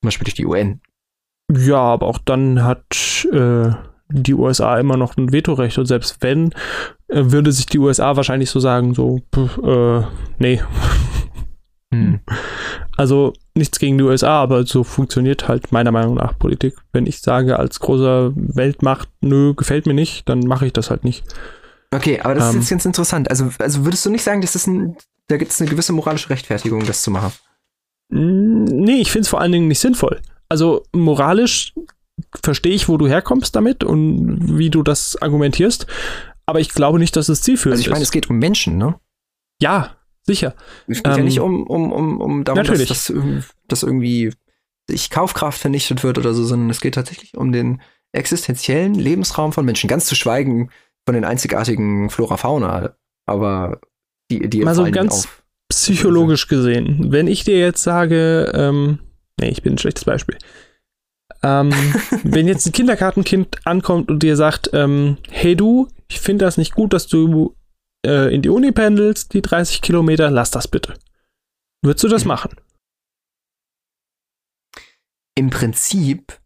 Zum Beispiel durch die UN. Ja, aber auch dann hat äh, die USA immer noch ein Vetorecht und selbst wenn, äh, würde sich die USA wahrscheinlich so sagen, so, äh, nee. Hm. Also nichts gegen die USA, aber so funktioniert halt meiner Meinung nach Politik. Wenn ich sage als großer Weltmacht, nö, gefällt mir nicht, dann mache ich das halt nicht. Okay, aber das ähm, ist jetzt ganz interessant. Also, also würdest du nicht sagen, dass das ein, da gibt es eine gewisse moralische Rechtfertigung, das zu machen? Nee, ich finde es vor allen Dingen nicht sinnvoll. Also moralisch verstehe ich, wo du herkommst damit und wie du das argumentierst, aber ich glaube nicht, dass es zielführend ist. Also ich meine, es geht um Menschen, ne? Ja, Sicher. Es geht ähm, ja nicht um, um, um, um darum, dass, dass, dass irgendwie sich Kaufkraft vernichtet wird oder so, sondern es geht tatsächlich um den existenziellen Lebensraum von Menschen. Ganz zu schweigen von den einzigartigen Flora-Fauna, aber die, die Mal so ganz auf psychologisch gesehen, wenn ich dir jetzt sage, ähm, nee, ich bin ein schlechtes Beispiel. Ähm, wenn jetzt ein Kindergartenkind ankommt und dir sagt, ähm, hey du, ich finde das nicht gut, dass du äh, in die Uni pendelst, die 30 Kilometer, lass das bitte. Würdest du das hm. machen? Im Prinzip,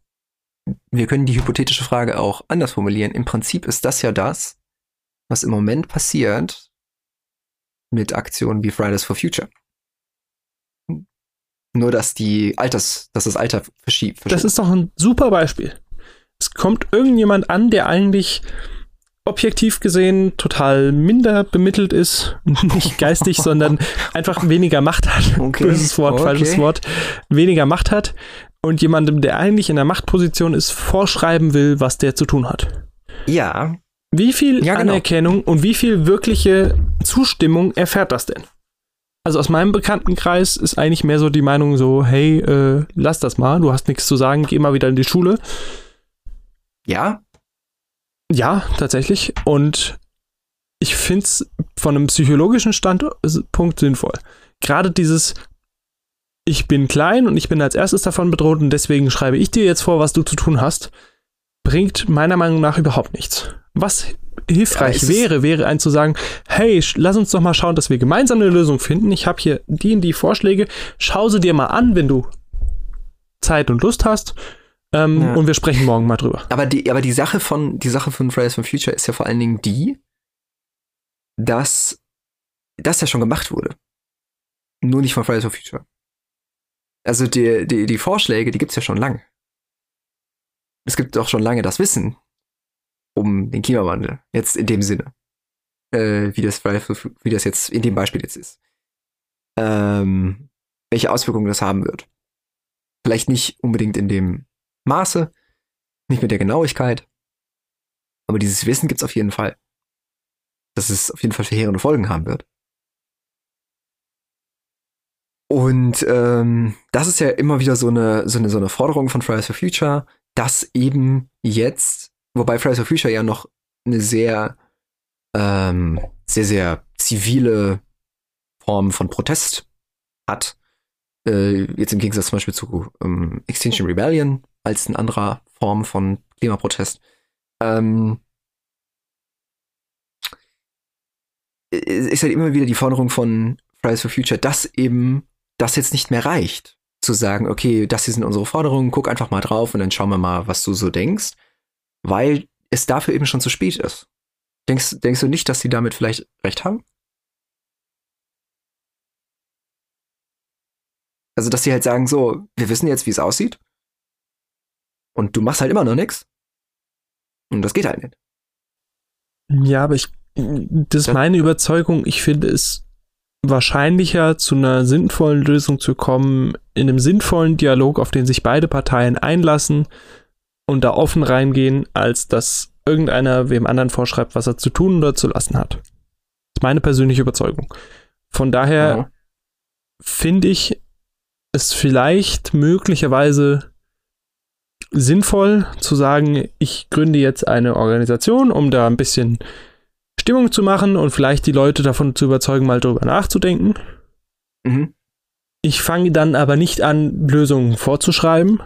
wir können die hypothetische Frage auch anders formulieren. Im Prinzip ist das ja das, was im Moment passiert mit Aktionen wie Fridays for Future. Nur, dass die Alters, dass das Alter verschiebt. Das ist doch ein super Beispiel. Es kommt irgendjemand an, der eigentlich objektiv gesehen total minder bemittelt ist, nicht geistig, sondern einfach weniger Macht hat. Okay. Böses Wort, okay. falsches Wort. Weniger Macht hat und jemandem, der eigentlich in der Machtposition ist, vorschreiben will, was der zu tun hat. Ja. Wie viel ja, genau. Anerkennung und wie viel wirkliche Zustimmung erfährt das denn? Also aus meinem Bekanntenkreis ist eigentlich mehr so die Meinung so, hey, äh, lass das mal, du hast nichts zu sagen, geh mal wieder in die Schule. Ja, ja, tatsächlich. Und ich finde es von einem psychologischen Standpunkt sinnvoll. Gerade dieses, ich bin klein und ich bin als erstes davon bedroht und deswegen schreibe ich dir jetzt vor, was du zu tun hast, bringt meiner Meinung nach überhaupt nichts. Was hilfreich Ja, es wäre, wäre ein zu sagen, hey, lass uns doch mal schauen, dass wir gemeinsam eine Lösung finden. Ich habe hier die und die Vorschläge. Schau sie dir mal an, wenn du Zeit und Lust hast. Ähm, Ja. Und wir sprechen morgen mal drüber. Aber die, aber die Sache von, die Sache von Fridays for Future ist ja vor allen Dingen die, dass das ja schon gemacht wurde. Nur nicht von Fridays for Future. Also die, die, die Vorschläge, die gibt's ja schon lang. Es gibt auch schon lange das Wissen um den Klimawandel. Jetzt in dem Sinne. Äh, wie das, wie das jetzt in dem Beispiel jetzt ist. Ähm, welche Auswirkungen das haben wird. Vielleicht nicht unbedingt in dem Maße, nicht mit der Genauigkeit, aber dieses Wissen gibt's auf jeden Fall. Dass es auf jeden Fall verheerende Folgen haben wird. Und ähm, das ist ja immer wieder so eine, so eine, so eine Forderung von Fridays for Future, dass eben jetzt, wobei Fridays for Future ja noch eine sehr, ähm, sehr, sehr zivile Form von Protest hat, äh, jetzt im Gegensatz zum Beispiel zu ähm, Extinction Rebellion als eine andere Form von Klimaprotest. Ähm, ist halt immer wieder die Forderung von Fridays for Future, dass eben das jetzt nicht mehr reicht, zu sagen, okay, das hier sind unsere Forderungen, guck einfach mal drauf und dann schauen wir mal, was du so denkst, weil es dafür eben schon zu spät ist. Denkst, denkst du nicht, dass sie damit vielleicht recht haben? Also, dass sie halt sagen, so, wir wissen jetzt, wie es aussieht. Und du machst halt immer noch nichts. Und das geht halt nicht. Ja, aber ich, das ist meine Überzeugung. Ich finde es wahrscheinlicher, zu einer sinnvollen Lösung zu kommen, in einem sinnvollen Dialog, auf den sich beide Parteien einlassen und da offen reingehen, als dass irgendeiner wem anderen vorschreibt, was er zu tun oder zu lassen hat. Das ist meine persönliche Überzeugung. Von daher Ja. finde ich es vielleicht möglicherweise sinnvoll zu sagen, ich gründe jetzt eine Organisation, um da ein bisschen Stimmung zu machen und vielleicht die Leute davon zu überzeugen, mal drüber nachzudenken. Mhm. Ich fange dann aber nicht an, Lösungen vorzuschreiben,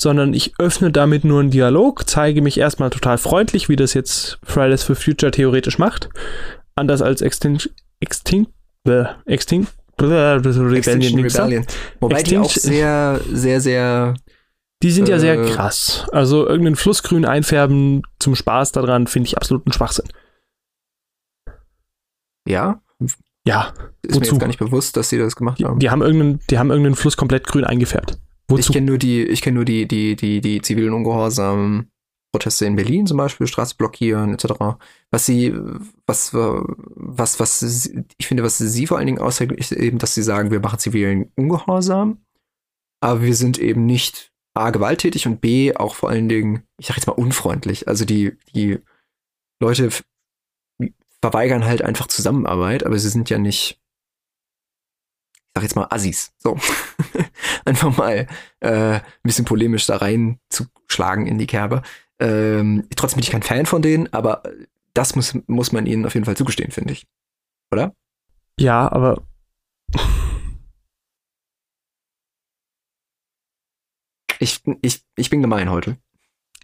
sondern ich öffne damit nur einen Dialog, zeige mich erstmal total freundlich, wie das jetzt Fridays for Future theoretisch macht. Anders als Extinct, Extinct, bäh, Extinct, bäh, Rebellion, Extinction da. Rebellion. Wobei die auch Extinction- sehr, sehr, sehr. Die sind ja sehr Äh, krass. Also irgendeinen Flussgrün einfärben zum Spaß daran finde ich absoluten Schwachsinn. Ja, Ja, ist mir Wozu? jetzt gar nicht bewusst, dass sie das gemacht die, haben. die haben irgendeinen, die haben irgendeinen Fluss komplett grün eingefärbt. Ich Wozu? kenne nur die, ich kenne nur die, die, die, die zivilen Ungehorsam Proteste in Berlin zum Beispiel, Straße blockieren, etc. Was sie, was, was, was, ich finde, was sie vor allen Dingen auszeichnet, ist eben, dass sie sagen, wir machen zivilen Ungehorsam, aber wir sind eben nicht A, gewalttätig und B, auch vor allen Dingen, ich sag jetzt mal unfreundlich. Also die, die Leute verweigern halt einfach Zusammenarbeit, aber sie sind ja nicht, ich sag jetzt mal Assis. So. einfach mal äh, ein bisschen polemisch da reinzuschlagen in die Kerbe. Ähm, trotzdem bin ich kein Fan von denen, aber das muss, muss man ihnen auf jeden Fall zugestehen, finde ich. Oder? Ja, aber Ich, ich, ich bin gemein heute.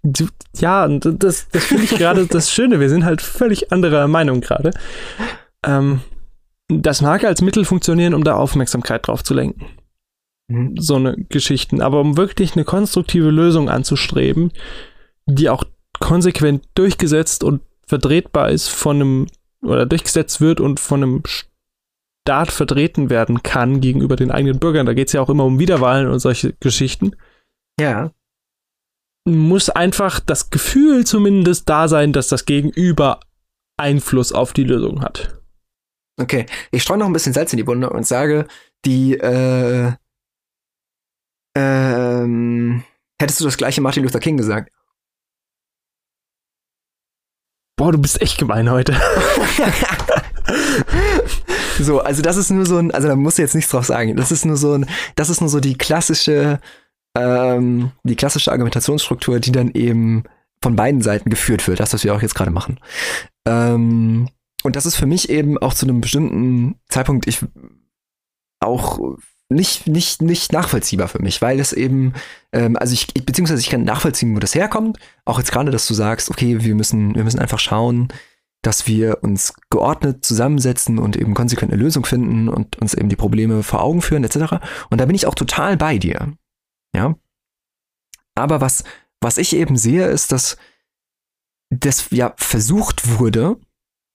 du, ja, und das, das finde ich gerade das Schöne. Wir sind halt völlig anderer Meinung gerade. Ähm, das mag als Mittel funktionieren, um da Aufmerksamkeit drauf zu lenken. So eine Geschichten, aber um wirklich eine konstruktive Lösung anzustreben, die auch konsequent durchgesetzt und vertretbar ist von einem oder durchgesetzt wird und von einem Staat vertreten werden kann gegenüber den eigenen Bürgern. Da geht es ja auch immer um Wiederwahlen und solche Geschichten. Ja. Muss einfach das Gefühl zumindest da sein, dass das Gegenüber Einfluss auf die Lösung hat. Okay. Ich streue noch ein bisschen Salz in die Wunde und sage, die, äh, ähm, hättest du das gleiche Martin Luther King gesagt? Boah, du bist echt gemein heute. so, also das ist nur so ein, also da musst du jetzt nichts drauf sagen. Das ist nur so ein, das ist nur so die klassische, ähm, die klassische Argumentationsstruktur, die dann eben von beiden Seiten geführt wird. Das, was wir auch jetzt gerade machen. Ähm, und das ist für mich eben auch zu einem bestimmten Zeitpunkt ich auch nicht, nicht, nicht nachvollziehbar für mich, weil es eben, ähm, also ich, beziehungsweise ich kann nachvollziehen, wo das herkommt. Auch jetzt gerade, dass du sagst, okay, wir müssen, wir müssen einfach schauen, dass wir uns geordnet zusammensetzen und eben konsequent eine Lösung finden und uns eben die Probleme vor Augen führen, etc. Und da bin ich auch total bei dir. Ja. Aber was, was ich eben sehe, ist, dass das ja versucht wurde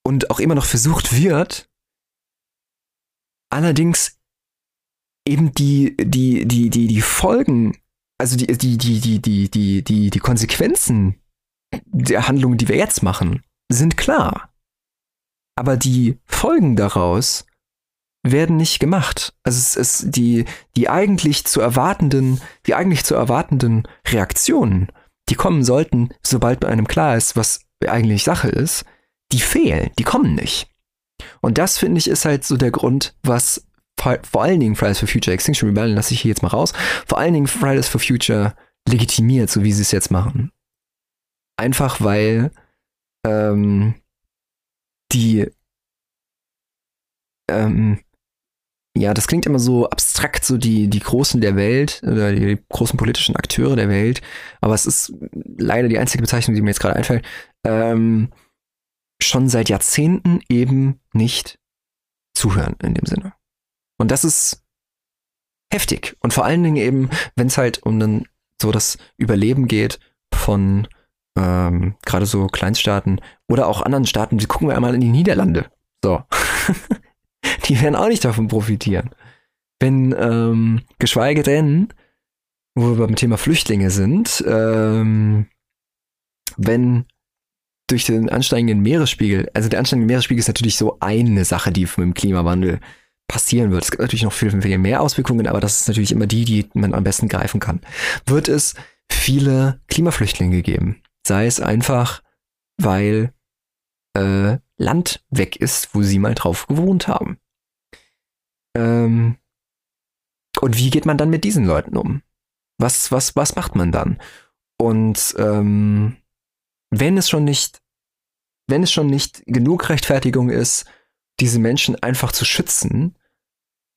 und auch immer noch versucht wird, allerdings eben die, die, die, die, die Folgen, also die, die, die, die, die, die, die, die Konsequenzen der Handlungen, die wir jetzt machen, sind klar. Aber die Folgen daraus werden nicht gemacht. Also es ist die, die eigentlich zu erwartenden, die eigentlich zu erwartenden Reaktionen, die kommen sollten, sobald bei einem klar ist, was eigentlich Sache ist, die fehlen, die kommen nicht. Und das finde ich ist halt so der Grund, was vor allen Dingen Fridays for Future, Extinction Rebellion lasse ich hier jetzt mal raus, vor allen Dingen Fridays for Future legitimiert, so wie sie es jetzt machen. Einfach weil ähm, die ähm, ja, das klingt immer so abstrakt, so die, die Großen der Welt oder die großen politischen Akteure der Welt, aber es ist leider die einzige Bezeichnung, die mir jetzt gerade einfällt, ähm, schon seit Jahrzehnten eben nicht zuhören in dem Sinne. Und das ist heftig. Und vor allen Dingen eben, wenn es halt um dann so das Überleben geht von ähm, gerade so Kleinststaaten oder auch anderen Staaten, die gucken wir einmal in die Niederlande. So. die werden auch nicht davon profitieren. Wenn, ähm, geschweige denn, wo wir beim Thema Flüchtlinge sind, ähm, wenn durch den ansteigenden Meeresspiegel, also der ansteigende Meeresspiegel ist natürlich so eine Sache, die mit dem Klimawandel passieren wird. Es gibt natürlich noch viel, viel mehr Auswirkungen, aber das ist natürlich immer die, die man am besten greifen kann. Wird es viele Klimaflüchtlinge geben? Sei es einfach, weil äh, Land weg ist, wo sie mal drauf gewohnt haben. Ähm, und wie geht man dann mit diesen Leuten um? Was, was, was macht man dann? Und ähm, wenn es schon nicht, wenn es schon nicht genug Rechtfertigung ist, diese Menschen einfach zu schützen,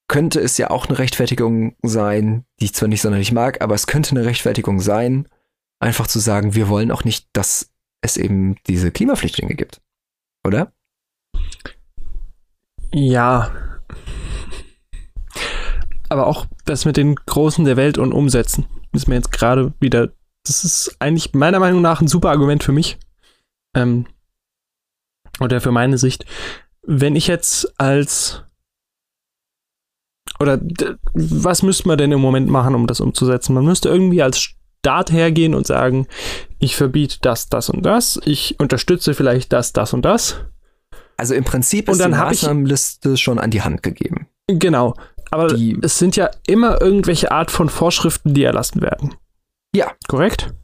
könnte es ja auch eine Rechtfertigung sein, die ich zwar nicht sonderlich mag, aber es könnte eine Rechtfertigung sein, einfach zu sagen, wir wollen auch nicht, dass es eben diese Klimaflüchtlinge gibt. Oder? Ja, aber auch das mit den Großen der Welt und Umsetzen ist mir jetzt gerade wieder, das ist eigentlich meiner Meinung nach ein super Argument für mich. Ähm, oder für meine Sicht. Wenn ich jetzt als oder was müsste man denn im Moment machen, um das umzusetzen? Man müsste irgendwie als Staat hergehen und sagen, ich verbiete das, das und das, ich unterstütze vielleicht das, das und das. Also im Prinzip ist und dann die Maßnahmenliste schon an die Hand gegeben. Genau. Aber die, es sind ja immer irgendwelche Art von Vorschriften, die erlassen werden. Ja. Korrekt?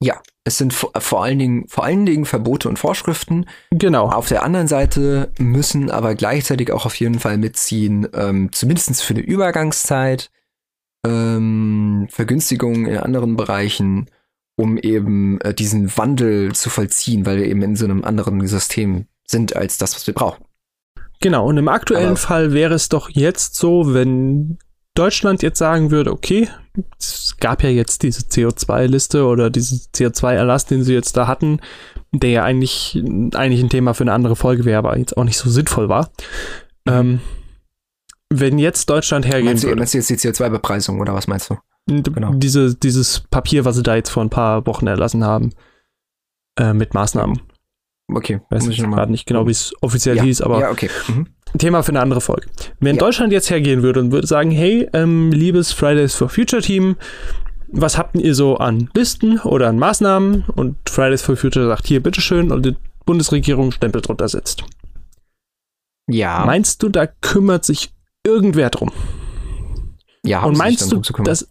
Ja. Es sind vor allen Dingen, vor allen Dingen Verbote und Vorschriften. Genau. Auf der anderen Seite müssen aber gleichzeitig auch auf jeden Fall mitziehen, ähm, zumindest für eine Übergangszeit, ähm, Vergünstigungen in anderen Bereichen, um eben äh, diesen Wandel zu vollziehen, weil wir eben in so einem anderen System sind als das, was wir brauchen. Genau, und im aktuellen Aber Fall wäre es doch jetzt so, wenn Deutschland jetzt sagen würde, okay, es gab ja jetzt diese CO2-Liste oder diesen CO2-Erlass, den sie jetzt da hatten, der ja eigentlich, eigentlich ein Thema für eine andere Folge wäre, aber jetzt auch nicht so sinnvoll war. Mhm. Ähm, wenn jetzt Deutschland hergehen meinst du, würde. Meinst du jetzt die CO2-Bepreisung oder was meinst du? Genau. Diese, dieses Papier, was sie da jetzt vor ein paar Wochen erlassen haben, äh, mit Maßnahmen. Okay. Weiß ich gerade nicht genau, wie es offiziell ja. hieß, aber ja, okay. Mhm. Thema für eine andere Folge. Wenn ja. Deutschland jetzt hergehen würde und würde sagen, hey, ähm, liebes Fridays for Future Team, was habt ihr so an Listen oder an Maßnahmen? Und Fridays for Future sagt, hier, bitteschön, und die Bundesregierung Stempel drunter setzt. Ja. Meinst du, da kümmert sich irgendwer drum? Ja, und meinst du, dass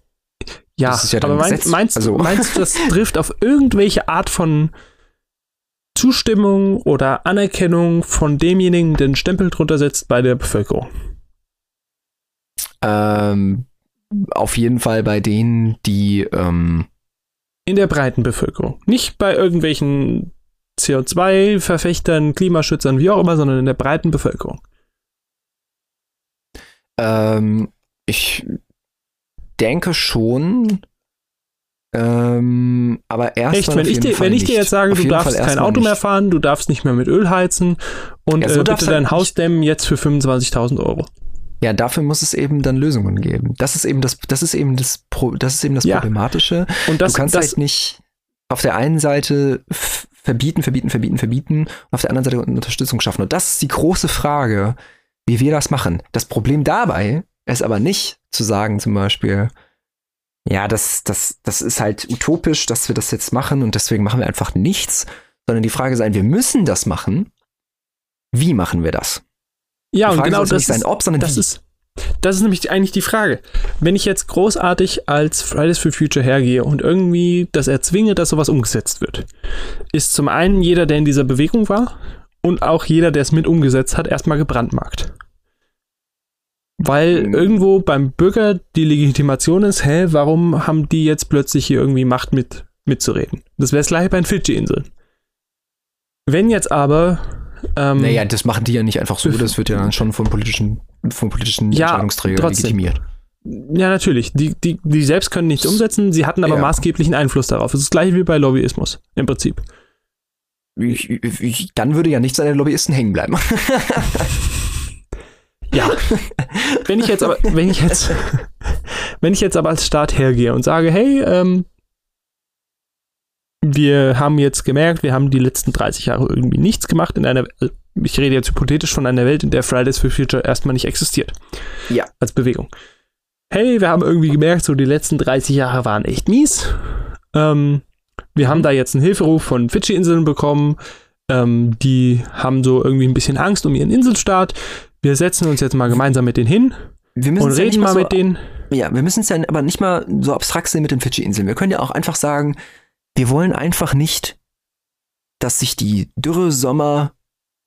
ja, das ja aber meinst, meinst, also. meinst du, das trifft auf irgendwelche Art von Zustimmung oder Anerkennung von demjenigen den Stempel drunter setzt bei der Bevölkerung? Ähm, auf jeden Fall bei denen, die ähm in der breiten Bevölkerung. Nicht bei irgendwelchen CO2-Verfechtern, Klimaschützern, wie auch immer, sondern in der breiten Bevölkerung. Ähm, ich denke schon. Ähm, aber erst Echt, wenn ich, dir, wenn ich dir jetzt sage, du darfst kein Auto mehr fahren, du darfst nicht mehr mit Öl heizen und ja, so äh, bitte dein halt Haus dämmen jetzt für 25.000 Euro. Ja, dafür muss es eben dann Lösungen geben. Das ist eben das, das ist eben das, das ist eben das ja. Problematische. Und das, du kannst das, halt nicht auf der einen Seite verbieten, verbieten, verbieten, verbieten und auf der anderen Seite Unterstützung schaffen. Und das ist die große Frage, wie wir das machen. Das Problem dabei ist aber nicht zu sagen, zum Beispiel, ja, das, das, das ist halt utopisch, dass wir das jetzt machen und deswegen machen wir einfach nichts, sondern die Frage sein, wir müssen das machen. Wie machen wir das? Ja, und genau das sein, ob, sondern das wie. ist das ist nämlich eigentlich die Frage. Wenn ich jetzt großartig als Fridays for Future hergehe und irgendwie das erzwinge, dass sowas umgesetzt wird, ist zum einen jeder, der in dieser Bewegung war und auch jeder, der es mit umgesetzt hat, erstmal gebrandmarkt. Weil mhm. irgendwo beim Bürger die Legitimation ist, hä, warum haben die jetzt plötzlich hier irgendwie Macht mit, mitzureden? Das wäre es gleich bei den Fidschi-Inseln. Wenn jetzt aber. Ähm, naja, das machen die ja nicht einfach so, das wird ja dann schon von politischen, von politischen ja, Entscheidungsträgern trotzdem. legitimiert. Ja, natürlich. Die, die, die selbst können nichts umsetzen, sie hatten aber ja. maßgeblichen Einfluss darauf. Es ist das gleiche wie bei Lobbyismus, im Prinzip. Ich, ich, dann würde ja nichts an den Lobbyisten hängen bleiben. Ja. wenn ich jetzt aber, wenn ich jetzt, wenn ich jetzt aber als Staat hergehe und sage, hey, ähm, wir haben jetzt gemerkt, wir haben die letzten 30 Jahre irgendwie nichts gemacht in einer, ich rede jetzt hypothetisch von einer Welt, in der Fridays for Future erstmal nicht existiert. Ja. Als Bewegung. Hey, wir haben irgendwie gemerkt, so die letzten 30 Jahre waren echt mies. Ähm, wir haben da jetzt einen Hilferuf von Fidschi-Inseln bekommen. Ähm, die haben so irgendwie ein bisschen Angst um ihren Inselstaat wir setzen uns jetzt mal gemeinsam mit denen hin und reden ja mal so, mit denen. Ja, wir müssen es ja aber nicht mal so abstrakt sehen mit den Fidschi-Inseln. Wir können ja auch einfach sagen, wir wollen einfach nicht, dass sich die Dürresommer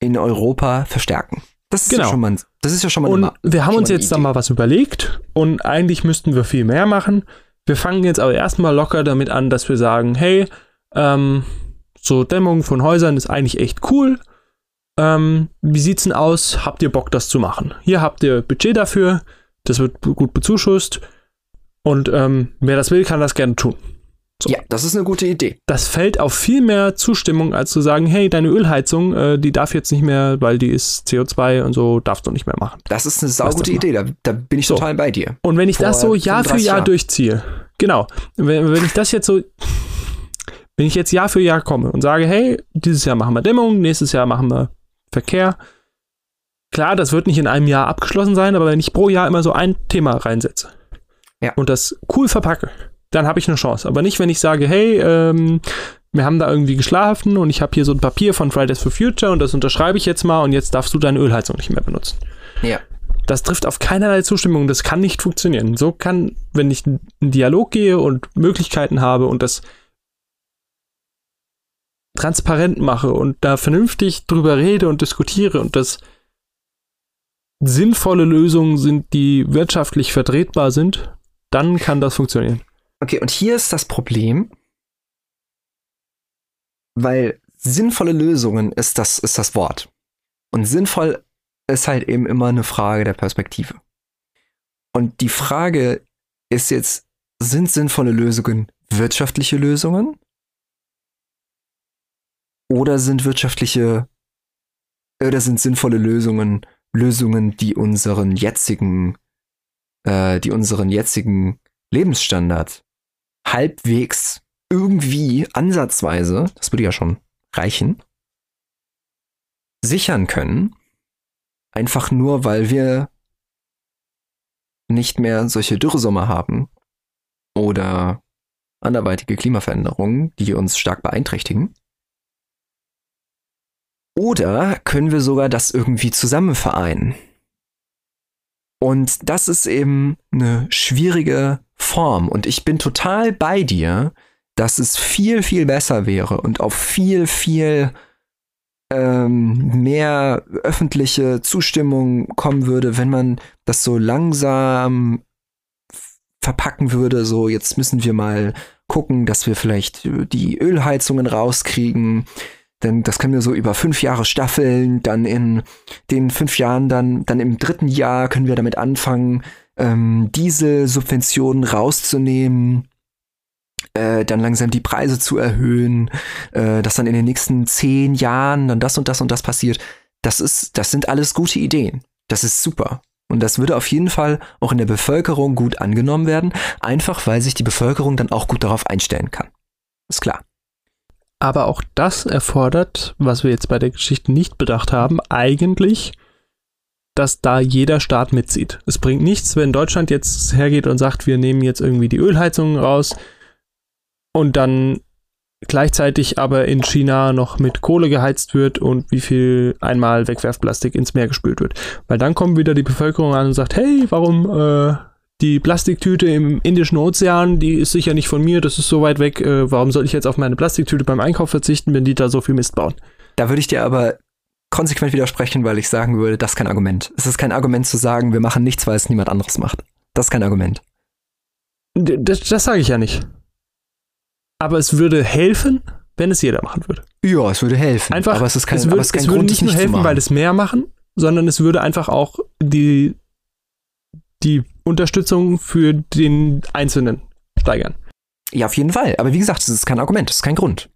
in Europa verstärken. Das ist genau. ja schon mal, das ist ja schon mal Und wir haben uns jetzt da mal was überlegt und eigentlich müssten wir viel mehr machen. Wir fangen jetzt aber erstmal locker damit an, dass wir sagen, hey, ähm, so Dämmung von Häusern ist eigentlich echt cool ähm, wie sieht's denn aus? Habt ihr Bock, das zu machen? Hier habt ihr Budget dafür, das wird gut bezuschusst und ähm, wer das will, kann das gerne tun. So. Ja, das ist eine gute Idee. Das fällt auf viel mehr Zustimmung, als zu sagen, hey, deine Ölheizung, äh, die darf jetzt nicht mehr, weil die ist CO2 und so, darfst du nicht mehr machen. Das ist eine saugute Idee, da, da, bin ich so. total bei dir. Und wenn ich Vor das so Jahr für Jahr Jahr durchziehe, genau, wenn, wenn ich das jetzt so, wenn ich jetzt Jahr für Jahr komme und sage, hey, dieses Jahr machen wir Dämmung, nächstes Jahr machen wir Verkehr. Klar, das wird nicht in einem Jahr abgeschlossen sein, aber wenn ich pro Jahr immer so ein Thema reinsetze ja. und das cool verpacke, dann habe ich eine Chance. Aber nicht, wenn ich sage, hey, ähm, wir haben da irgendwie geschlafen und ich habe hier so ein Papier von Fridays for Future und das unterschreibe ich jetzt mal und jetzt darfst du deine Ölheizung nicht mehr benutzen. Ja. Das trifft auf keinerlei Zustimmung. Das kann nicht funktionieren. So kann, wenn ich in Dialog gehe und Möglichkeiten habe und das transparent mache und da vernünftig drüber rede und diskutiere und das sinnvolle Lösungen sind, die wirtschaftlich vertretbar sind, dann kann das funktionieren. Okay, und hier ist das Problem, weil sinnvolle Lösungen ist das, ist das Wort. Und sinnvoll ist halt eben immer eine Frage der Perspektive. Und die Frage ist jetzt, sind sinnvolle Lösungen wirtschaftliche Lösungen oder sind wirtschaftliche oder sind sinnvolle Lösungen Lösungen, die unseren jetzigen, äh, die unseren jetzigen Lebensstandard halbwegs irgendwie ansatzweise, das würde ja schon reichen, sichern können, einfach nur weil wir nicht mehr solche Dürresommer haben oder anderweitige Klimaveränderungen, die uns stark beeinträchtigen. Oder können wir sogar das irgendwie zusammen vereinen? Und das ist eben eine schwierige Form. Und ich bin total bei dir, dass es viel, viel besser wäre und auf viel, viel ähm, mehr öffentliche Zustimmung kommen würde, wenn man das so langsam verpacken würde. So, jetzt müssen wir mal gucken, dass wir vielleicht die Ölheizungen rauskriegen denn das können wir so über fünf Jahre staffeln. Dann in den fünf Jahren, dann, dann im dritten Jahr können wir damit anfangen, ähm, Dieselsubventionen rauszunehmen, äh, dann langsam die Preise zu erhöhen, äh, dass dann in den nächsten zehn Jahren dann das und das und das passiert. Das ist, das sind alles gute Ideen. Das ist super. Und das würde auf jeden Fall auch in der Bevölkerung gut angenommen werden, einfach weil sich die Bevölkerung dann auch gut darauf einstellen kann. Ist klar. Aber auch das erfordert, was wir jetzt bei der Geschichte nicht bedacht haben, eigentlich, dass da jeder Staat mitzieht. Es bringt nichts, wenn Deutschland jetzt hergeht und sagt, wir nehmen jetzt irgendwie die Ölheizungen raus und dann gleichzeitig aber in China noch mit Kohle geheizt wird und wie viel einmal Wegwerfplastik ins Meer gespült wird. Weil dann kommt wieder die Bevölkerung an und sagt, hey, warum äh, die Plastiktüte im Indischen Ozean, die ist sicher nicht von mir, das ist so weit weg, äh, warum soll ich jetzt auf meine Plastiktüte beim Einkauf verzichten, wenn die da so viel Mist bauen? Da würde ich dir aber konsequent widersprechen, weil ich sagen würde, das ist kein Argument. Es ist kein Argument zu sagen, wir machen nichts, weil es niemand anderes macht. Das ist kein Argument. Das, das sage ich ja nicht. Aber es würde helfen, wenn es jeder machen würde. Ja, es würde helfen. Einfach, aber es ist kein, es würde, es kein es würde Grund, nicht nur helfen, weil es mehr machen, sondern es würde einfach auch die, die Unterstützung für den Einzelnen steigern. Ja, auf jeden Fall. Aber wie gesagt, es ist kein Argument, es ist kein Grund.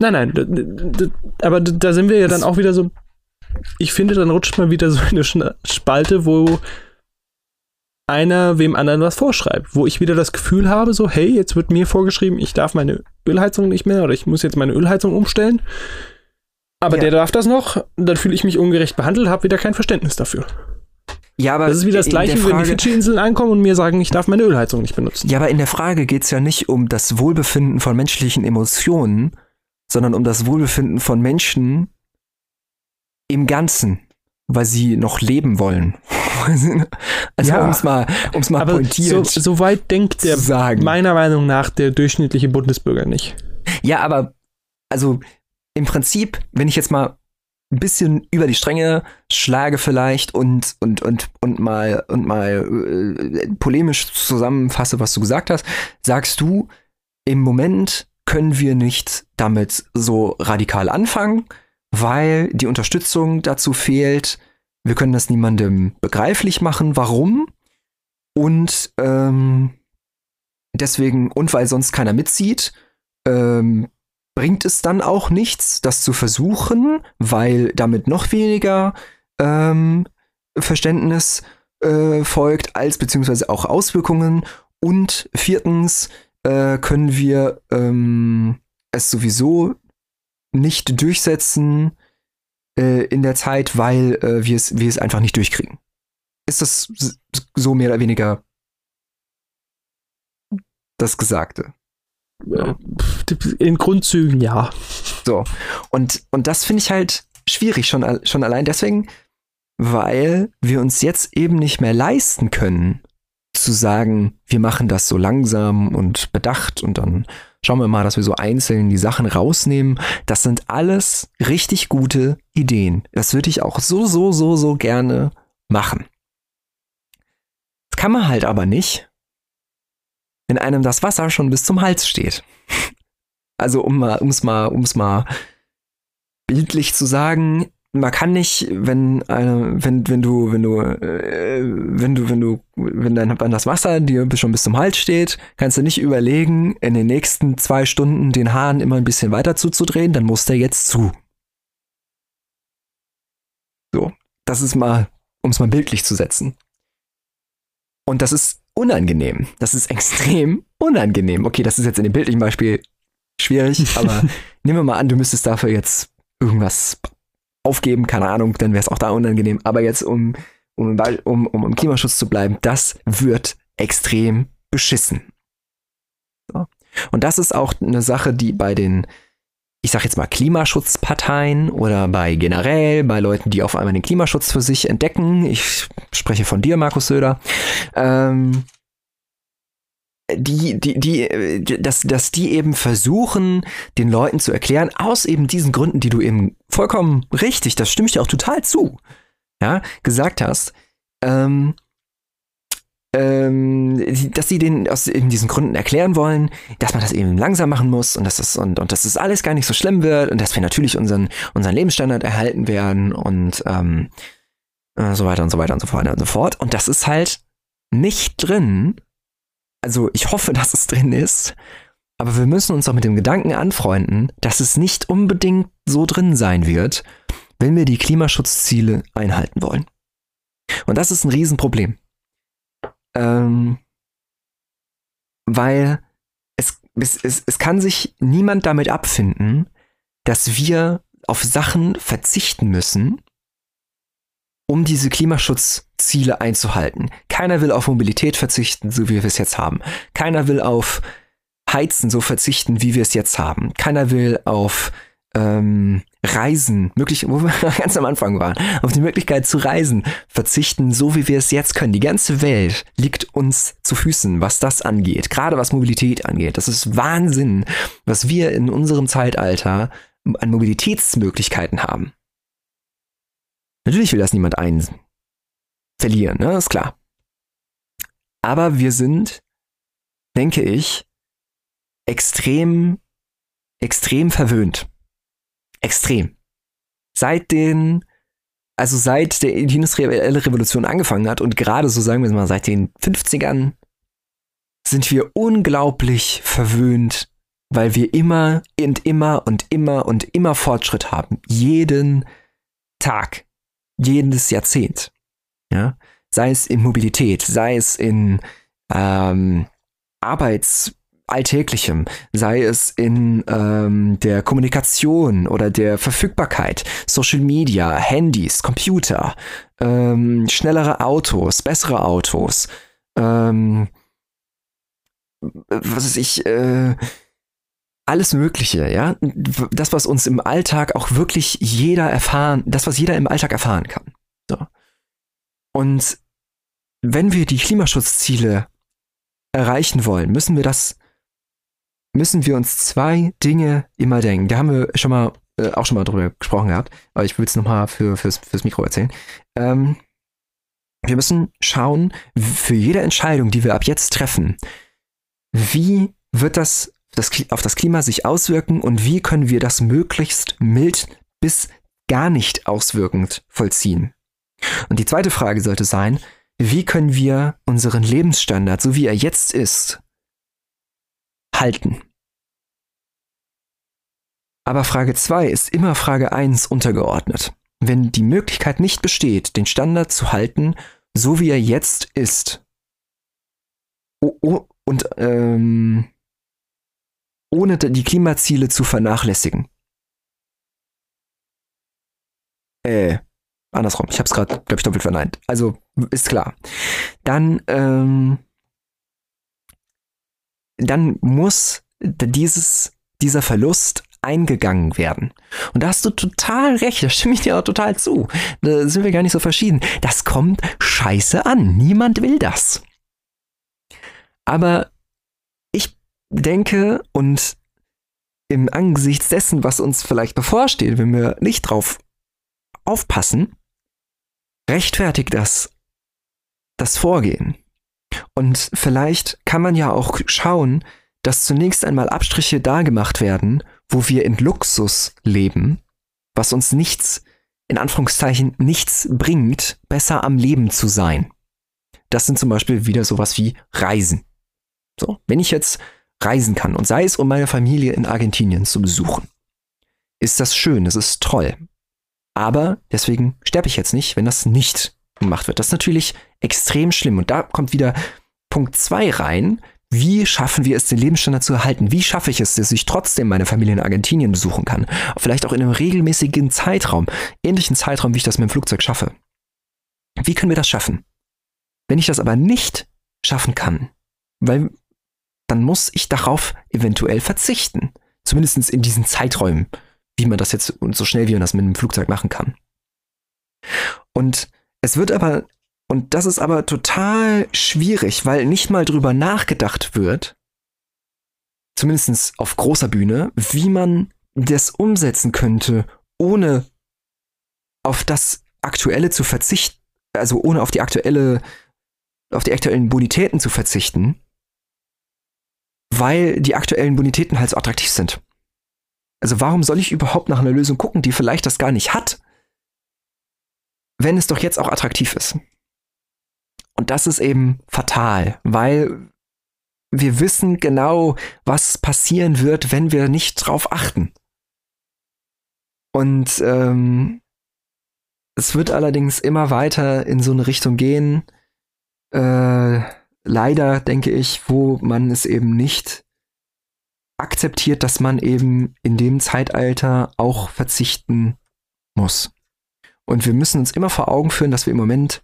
Nein, nein, aber da sind wir ja dann Das- auch wieder so. Ich finde, dann rutscht man wieder so in eine Spalte, wo einer wem anderen was vorschreibt, wo ich wieder das Gefühl habe, so, hey, jetzt wird mir vorgeschrieben, ich darf meine Ölheizung nicht mehr oder ich muss jetzt meine Ölheizung umstellen. Aber Ja. der darf das noch, dann fühle ich mich ungerecht behandelt, habe wieder kein Verständnis dafür. Ja, aber Das ist wieder das gleiche, wenn die Frage- Fidschi-Inseln ankommen und mir sagen, ich darf meine Ölheizung nicht benutzen. Ja, aber in der Frage geht es ja nicht um das Wohlbefinden von menschlichen Emotionen, sondern um das Wohlbefinden von Menschen im Ganzen, weil sie noch leben wollen. also Ja, um es mal, um's mal Aber so, pointiert so weit denkt der sagen. meiner Meinung nach der durchschnittliche Bundesbürger nicht. Ja, aber also im Prinzip, wenn ich jetzt mal ein bisschen über die Stränge schlage vielleicht und und und und mal und mal äh, polemisch zusammenfasse, was du gesagt hast, sagst du, im Moment können wir nicht damit so radikal anfangen, weil die Unterstützung dazu fehlt. Wir können das niemandem begreiflich machen, warum und ähm, deswegen und weil sonst keiner mitzieht. Ähm, bringt es dann auch nichts, das zu versuchen, weil damit noch weniger ähm, Verständnis äh, folgt, als beziehungsweise auch Auswirkungen. Und viertens äh, können wir ähm, es sowieso nicht durchsetzen äh, in der Zeit, weil äh, wir, es, wir es einfach nicht durchkriegen. Ist das so mehr oder weniger das Gesagte? Ja. In Grundzügen ja. So. Und, und das finde ich halt schwierig, schon, schon allein deswegen, weil wir uns jetzt eben nicht mehr leisten können, zu sagen, wir machen das so langsam und bedacht und dann schauen wir mal, dass wir so einzeln die Sachen rausnehmen. Das sind alles richtig gute Ideen. Das würde ich auch so, so, so, so gerne machen. Das kann man halt aber nicht, wenn einem das Wasser schon bis zum Hals steht. Also um mal, um's mal, um's mal bildlich zu sagen, man kann nicht, wenn eine, wenn, wenn du, wenn du, äh, wenn du, wenn du, wenn dein, wenn das Wasser dir schon bis zum Hals steht, kannst du nicht überlegen, in den nächsten zwei Stunden den Hahn immer ein bisschen weiter zuzudrehen, dann muss der jetzt zu. So, das ist mal, um es mal bildlich zu setzen. Und das ist unangenehm. Das ist extrem unangenehm. Okay, das ist jetzt in dem bildlichen Beispiel schwierig, aber nehmen wir mal an, du müsstest dafür jetzt irgendwas aufgeben, keine Ahnung, dann wäre es auch da unangenehm. Aber jetzt, um, um, um, um im Klimaschutz zu bleiben, das wird extrem beschissen. So. Und das ist auch eine Sache, die bei den, ich sag jetzt mal, Klimaschutzparteien oder bei generell, bei Leuten, die auf einmal den Klimaschutz für sich entdecken, ich spreche von dir, Markus Söder, ähm, die, die, die, äh, dass, dass die eben versuchen, den Leuten zu erklären, aus eben diesen Gründen, die du eben vollkommen richtig, das stimme ich dir auch total zu, ja, gesagt hast, ähm, ähm, dass sie den aus eben diesen Gründen erklären wollen, dass man das eben langsam machen muss und dass das und, und dass das alles gar nicht so schlimm wird und dass wir natürlich unseren unseren Lebensstandard erhalten werden und ähm, äh, so weiter und so weiter und so fort und so fort. Und das ist halt nicht drin. Also ich hoffe, dass es drin ist. Aber wir müssen uns auch mit dem Gedanken anfreunden, dass es nicht unbedingt so drin sein wird, wenn wir die Klimaschutzziele einhalten wollen. Und das ist ein Riesenproblem. Ähm, weil es, es, es, es kann sich niemand damit abfinden, dass wir auf Sachen verzichten müssen, um diese Klimaschutzziele einzuhalten. Keiner will auf Mobilität verzichten, so wie wir es jetzt haben. Keiner will auf Heizen so verzichten, wie wir es jetzt haben. Keiner will auf ähm, Reisen, möglich, wo wir ganz am Anfang waren, auf die Möglichkeit zu reisen, verzichten, so wie wir es jetzt können. Die ganze Welt liegt uns zu Füßen, was das angeht, gerade was Mobilität angeht. Das ist Wahnsinn, was wir in unserem Zeitalter an Mobilitätsmöglichkeiten haben. Natürlich will das niemand ein verlieren, ne? ist klar. Aber wir sind, denke ich, extrem, extrem verwöhnt. Extrem. Seit den, also seit der industrielle Revolution angefangen hat und gerade so sagen wir mal seit den 50ern sind wir unglaublich verwöhnt, weil wir immer und immer und immer und immer Fortschritt haben. Jeden Tag, jedes Jahrzehnt. Ja? Sei es in Mobilität, sei es in ähm, Arbeits- Alltäglichem, sei es in ähm, der Kommunikation oder der Verfügbarkeit, Social Media, Handys, Computer, ähm, schnellere Autos, bessere Autos, ähm, was weiß ich, äh, alles Mögliche, ja. Das, was uns im Alltag auch wirklich jeder erfahren, das, was jeder im Alltag erfahren kann. So. Und wenn wir die Klimaschutzziele erreichen wollen, müssen wir das müssen wir uns zwei Dinge immer denken. Da haben wir schon mal äh, auch schon mal drüber gesprochen gehabt, aber ich will es nochmal für, fürs, fürs Mikro erzählen. Ähm, wir müssen schauen, für jede Entscheidung, die wir ab jetzt treffen, wie wird das, das auf das Klima sich auswirken und wie können wir das möglichst mild bis gar nicht auswirkend vollziehen. Und die zweite Frage sollte sein, wie können wir unseren Lebensstandard, so wie er jetzt ist, halten. Aber Frage 2 ist immer Frage 1 untergeordnet. Wenn die Möglichkeit nicht besteht, den Standard zu halten, so wie er jetzt ist, oh, oh, und ähm, ohne die Klimaziele zu vernachlässigen. Äh, andersrum. Ich habe es gerade, glaube ich, doppelt verneint. Also ist klar. Dann ähm, dann muss dieses, dieser Verlust eingegangen werden. Und da hast du total recht, da stimme ich dir auch total zu. Da sind wir gar nicht so verschieden. Das kommt scheiße an. Niemand will das. Aber ich denke und im Angesicht dessen, was uns vielleicht bevorsteht, wenn wir nicht drauf aufpassen, rechtfertigt das das Vorgehen. Und vielleicht kann man ja auch schauen, dass zunächst einmal Abstriche da gemacht werden, wo wir in Luxus leben, was uns nichts, in Anführungszeichen, nichts bringt, besser am Leben zu sein. Das sind zum Beispiel wieder sowas wie Reisen. So, wenn ich jetzt reisen kann und sei es um meine Familie in Argentinien zu besuchen, ist das schön, es ist toll. Aber deswegen sterbe ich jetzt nicht, wenn das nicht gemacht wird. Das ist natürlich extrem schlimm. Und da kommt wieder Punkt 2 rein. Wie schaffen wir es, den Lebensstandard zu erhalten? Wie schaffe ich es, dass ich trotzdem meine Familie in Argentinien besuchen kann? Vielleicht auch in einem regelmäßigen Zeitraum, ähnlichen Zeitraum, wie ich das mit dem Flugzeug schaffe. Wie können wir das schaffen? Wenn ich das aber nicht schaffen kann, weil dann muss ich darauf eventuell verzichten. Zumindest in diesen Zeiträumen, wie man das jetzt und so schnell wie man das mit einem Flugzeug machen kann. Und es wird aber, und das ist aber total schwierig, weil nicht mal drüber nachgedacht wird, zumindest auf großer Bühne, wie man das umsetzen könnte, ohne auf das Aktuelle zu verzichten, also ohne auf die aktuelle, auf die aktuellen Bonitäten zu verzichten, weil die aktuellen Bonitäten halt so attraktiv sind. Also warum soll ich überhaupt nach einer Lösung gucken, die vielleicht das gar nicht hat? wenn es doch jetzt auch attraktiv ist. Und das ist eben fatal, weil wir wissen genau, was passieren wird, wenn wir nicht drauf achten. Und ähm, es wird allerdings immer weiter in so eine Richtung gehen, äh, leider denke ich, wo man es eben nicht akzeptiert, dass man eben in dem Zeitalter auch verzichten muss. Und wir müssen uns immer vor Augen führen, dass wir im Moment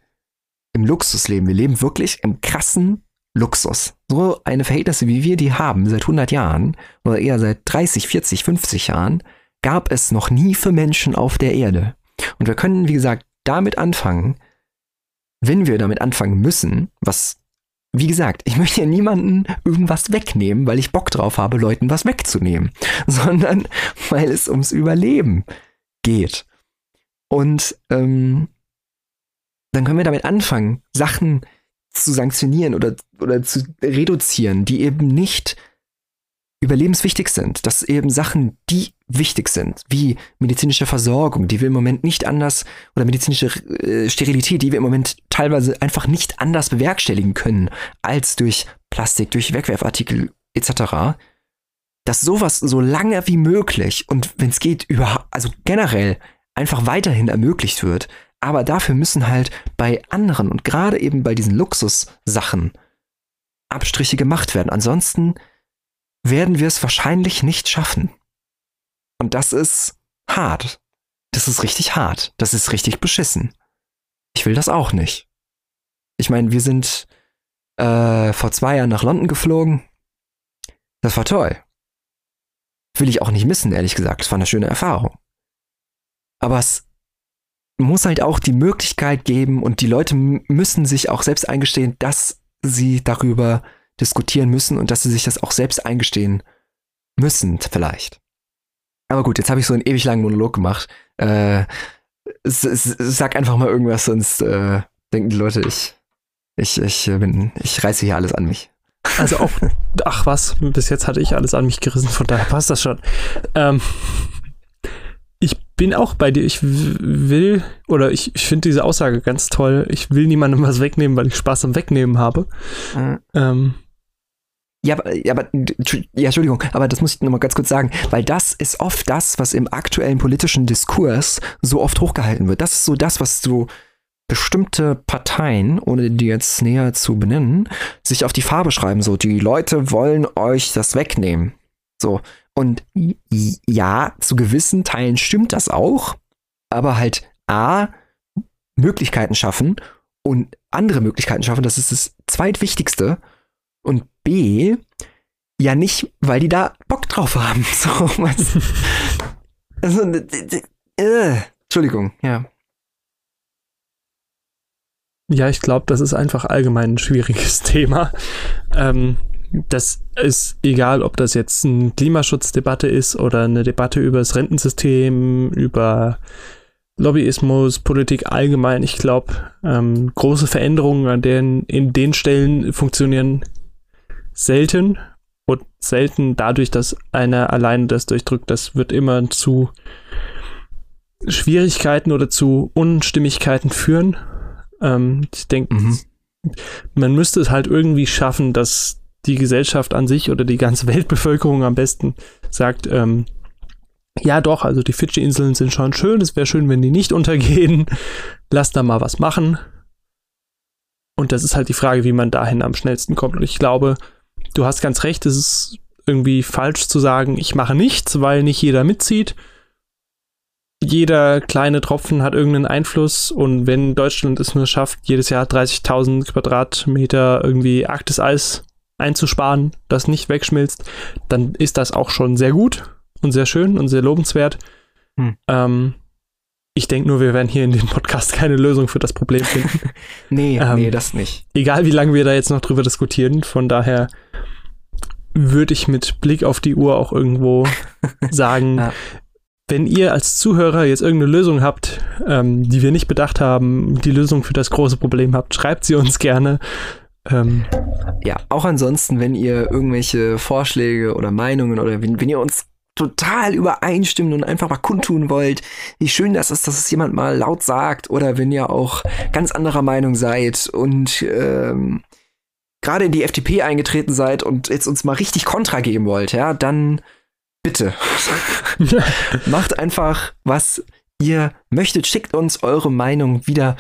im Luxus leben. Wir leben wirklich im krassen Luxus. So eine Verhältnisse, wie wir die haben seit 100 Jahren oder eher seit 30, 40, 50 Jahren, gab es noch nie für Menschen auf der Erde. Und wir können, wie gesagt, damit anfangen, wenn wir damit anfangen müssen, was, wie gesagt, ich möchte ja niemanden irgendwas wegnehmen, weil ich Bock drauf habe, Leuten was wegzunehmen, sondern weil es ums Überleben geht. Und ähm, dann können wir damit anfangen, Sachen zu sanktionieren oder, oder zu reduzieren, die eben nicht überlebenswichtig sind. Dass eben Sachen, die wichtig sind, wie medizinische Versorgung, die wir im Moment nicht anders, oder medizinische äh, Sterilität, die wir im Moment teilweise einfach nicht anders bewerkstelligen können, als durch Plastik, durch Wegwerfartikel etc., dass sowas so lange wie möglich und wenn es geht, über, also generell einfach weiterhin ermöglicht wird. Aber dafür müssen halt bei anderen und gerade eben bei diesen Luxussachen Abstriche gemacht werden. Ansonsten werden wir es wahrscheinlich nicht schaffen. Und das ist hart. Das ist richtig hart. Das ist richtig beschissen. Ich will das auch nicht. Ich meine, wir sind äh, vor zwei Jahren nach London geflogen. Das war toll. Will ich auch nicht missen, ehrlich gesagt. Das war eine schöne Erfahrung. Aber es muss halt auch die Möglichkeit geben und die Leute müssen sich auch selbst eingestehen, dass sie darüber diskutieren müssen und dass sie sich das auch selbst eingestehen müssen, vielleicht. Aber gut, jetzt habe ich so einen ewig langen Monolog gemacht. Äh, sag einfach mal irgendwas, sonst äh, denken die Leute, ich, ich, ich bin, ich reiße hier alles an mich. Also auch, ach was, bis jetzt hatte ich alles an mich gerissen, von daher passt das schon. Ähm, bin auch bei dir. Ich will, oder ich, ich finde diese Aussage ganz toll. Ich will niemandem was wegnehmen, weil ich Spaß am Wegnehmen habe. Mhm. Ähm, ja, aber, ja, aber, ja, Entschuldigung, aber das muss ich nochmal ganz kurz sagen, weil das ist oft das, was im aktuellen politischen Diskurs so oft hochgehalten wird. Das ist so das, was so bestimmte Parteien, ohne die jetzt näher zu benennen, sich auf die Farbe schreiben. So, die Leute wollen euch das wegnehmen. So. Und ja, zu gewissen Teilen stimmt das auch, aber halt A, Möglichkeiten schaffen und andere Möglichkeiten schaffen, das ist das zweitwichtigste. Und B, ja nicht, weil die da Bock drauf haben. So, also, äh, Entschuldigung, ja. Ja, ich glaube, das ist einfach allgemein ein schwieriges Thema. Ähm, das ist egal, ob das jetzt eine Klimaschutzdebatte ist oder eine Debatte über das Rentensystem, über Lobbyismus, Politik allgemein. Ich glaube, ähm, große Veränderungen an denen, in den Stellen funktionieren selten und selten dadurch, dass einer alleine das durchdrückt. Das wird immer zu Schwierigkeiten oder zu Unstimmigkeiten führen. Ähm, ich denke, mhm. man müsste es halt irgendwie schaffen, dass die Gesellschaft an sich oder die ganze Weltbevölkerung am besten sagt, ähm, ja doch, also die Fidschi-Inseln sind schon schön, es wäre schön, wenn die nicht untergehen. Lass da mal was machen. Und das ist halt die Frage, wie man dahin am schnellsten kommt. Und ich glaube, du hast ganz recht, es ist irgendwie falsch zu sagen, ich mache nichts, weil nicht jeder mitzieht. Jeder kleine Tropfen hat irgendeinen Einfluss und wenn Deutschland es nur schafft, jedes Jahr 30.000 Quadratmeter irgendwie Arktis-Eis einzusparen, das nicht wegschmilzt, dann ist das auch schon sehr gut und sehr schön und sehr lobenswert. Hm. Ähm, ich denke nur, wir werden hier in dem Podcast keine Lösung für das Problem finden. nee, ähm, nee, das nicht. Egal, wie lange wir da jetzt noch drüber diskutieren, von daher würde ich mit Blick auf die Uhr auch irgendwo sagen, ja. wenn ihr als Zuhörer jetzt irgendeine Lösung habt, ähm, die wir nicht bedacht haben, die Lösung für das große Problem habt, schreibt sie uns gerne. Ähm, ja, auch ansonsten, wenn ihr irgendwelche Vorschläge oder Meinungen oder wenn, wenn ihr uns total übereinstimmen und einfach mal kundtun wollt, wie schön das ist, dass es jemand mal laut sagt oder wenn ihr auch ganz anderer Meinung seid und ähm, gerade in die FDP eingetreten seid und jetzt uns mal richtig Kontra geben wollt, ja, dann bitte. Macht einfach, was ihr möchtet. Schickt uns eure Meinung wieder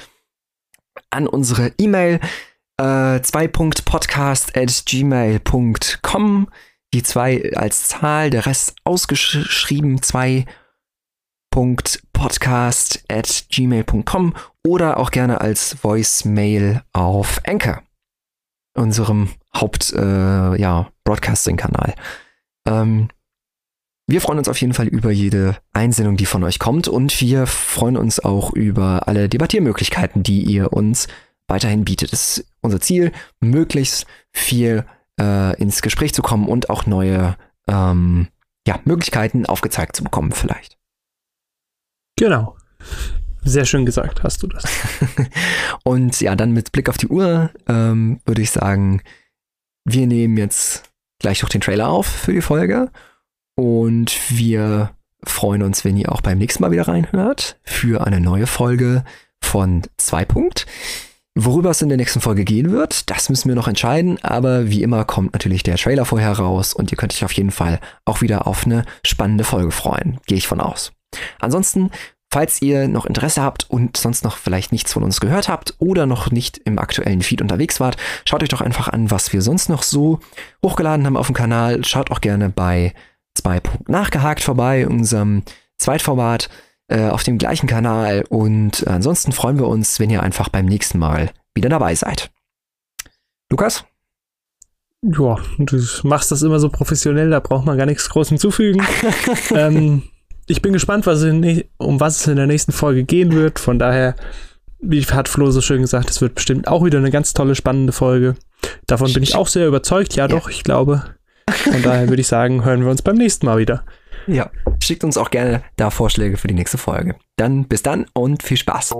an unsere E-Mail äh, 2.podcast at gmail.com die zwei als Zahl, der Rest ausgeschrieben, 2.podcast at gmail.com oder auch gerne als Voicemail auf Anchor, unserem Haupt, äh, ja. Ähm, wir freuen uns auf jeden Fall über jede Einsendung, die von euch kommt. Und wir freuen uns auch über alle Debattiermöglichkeiten, die ihr uns weiterhin bietet. Es ist unser Ziel, möglichst viel äh, ins Gespräch zu kommen und auch neue ähm, ja, Möglichkeiten aufgezeigt zu bekommen vielleicht. Genau. Sehr schön gesagt, hast du das. und ja, dann mit Blick auf die Uhr ähm, würde ich sagen, wir nehmen jetzt gleich noch den Trailer auf für die Folge und wir freuen uns, wenn ihr auch beim nächsten Mal wieder reinhört für eine neue Folge von 2 Punkt. Worüber es in der nächsten Folge gehen wird, das müssen wir noch entscheiden, aber wie immer kommt natürlich der Trailer vorher raus und ihr könnt euch auf jeden Fall auch wieder auf eine spannende Folge freuen, gehe ich von aus. Ansonsten, falls ihr noch Interesse habt und sonst noch vielleicht nichts von uns gehört habt oder noch nicht im aktuellen Feed unterwegs wart, schaut euch doch einfach an, was wir sonst noch so hochgeladen haben auf dem Kanal. Schaut auch gerne bei 2. nachgehakt vorbei, unserem Zweitformat äh, auf dem gleichen Kanal. Und ansonsten freuen wir uns, wenn ihr einfach beim nächsten Mal wieder dabei seid. Lukas? Ja, du machst das immer so professionell, da braucht man gar nichts groß hinzufügen. ähm, ich bin gespannt, was in, um was es in der nächsten Folge gehen wird. Von daher, wie hat Flo so schön gesagt, es wird bestimmt auch wieder eine ganz tolle, spannende Folge. Davon bin ich auch sehr überzeugt. Ja, ja. doch, ich glaube. Von daher würde ich sagen, hören wir uns beim nächsten Mal wieder. Ja, schickt uns auch gerne da Vorschläge für die nächste Folge. Dann bis dann und viel Spaß.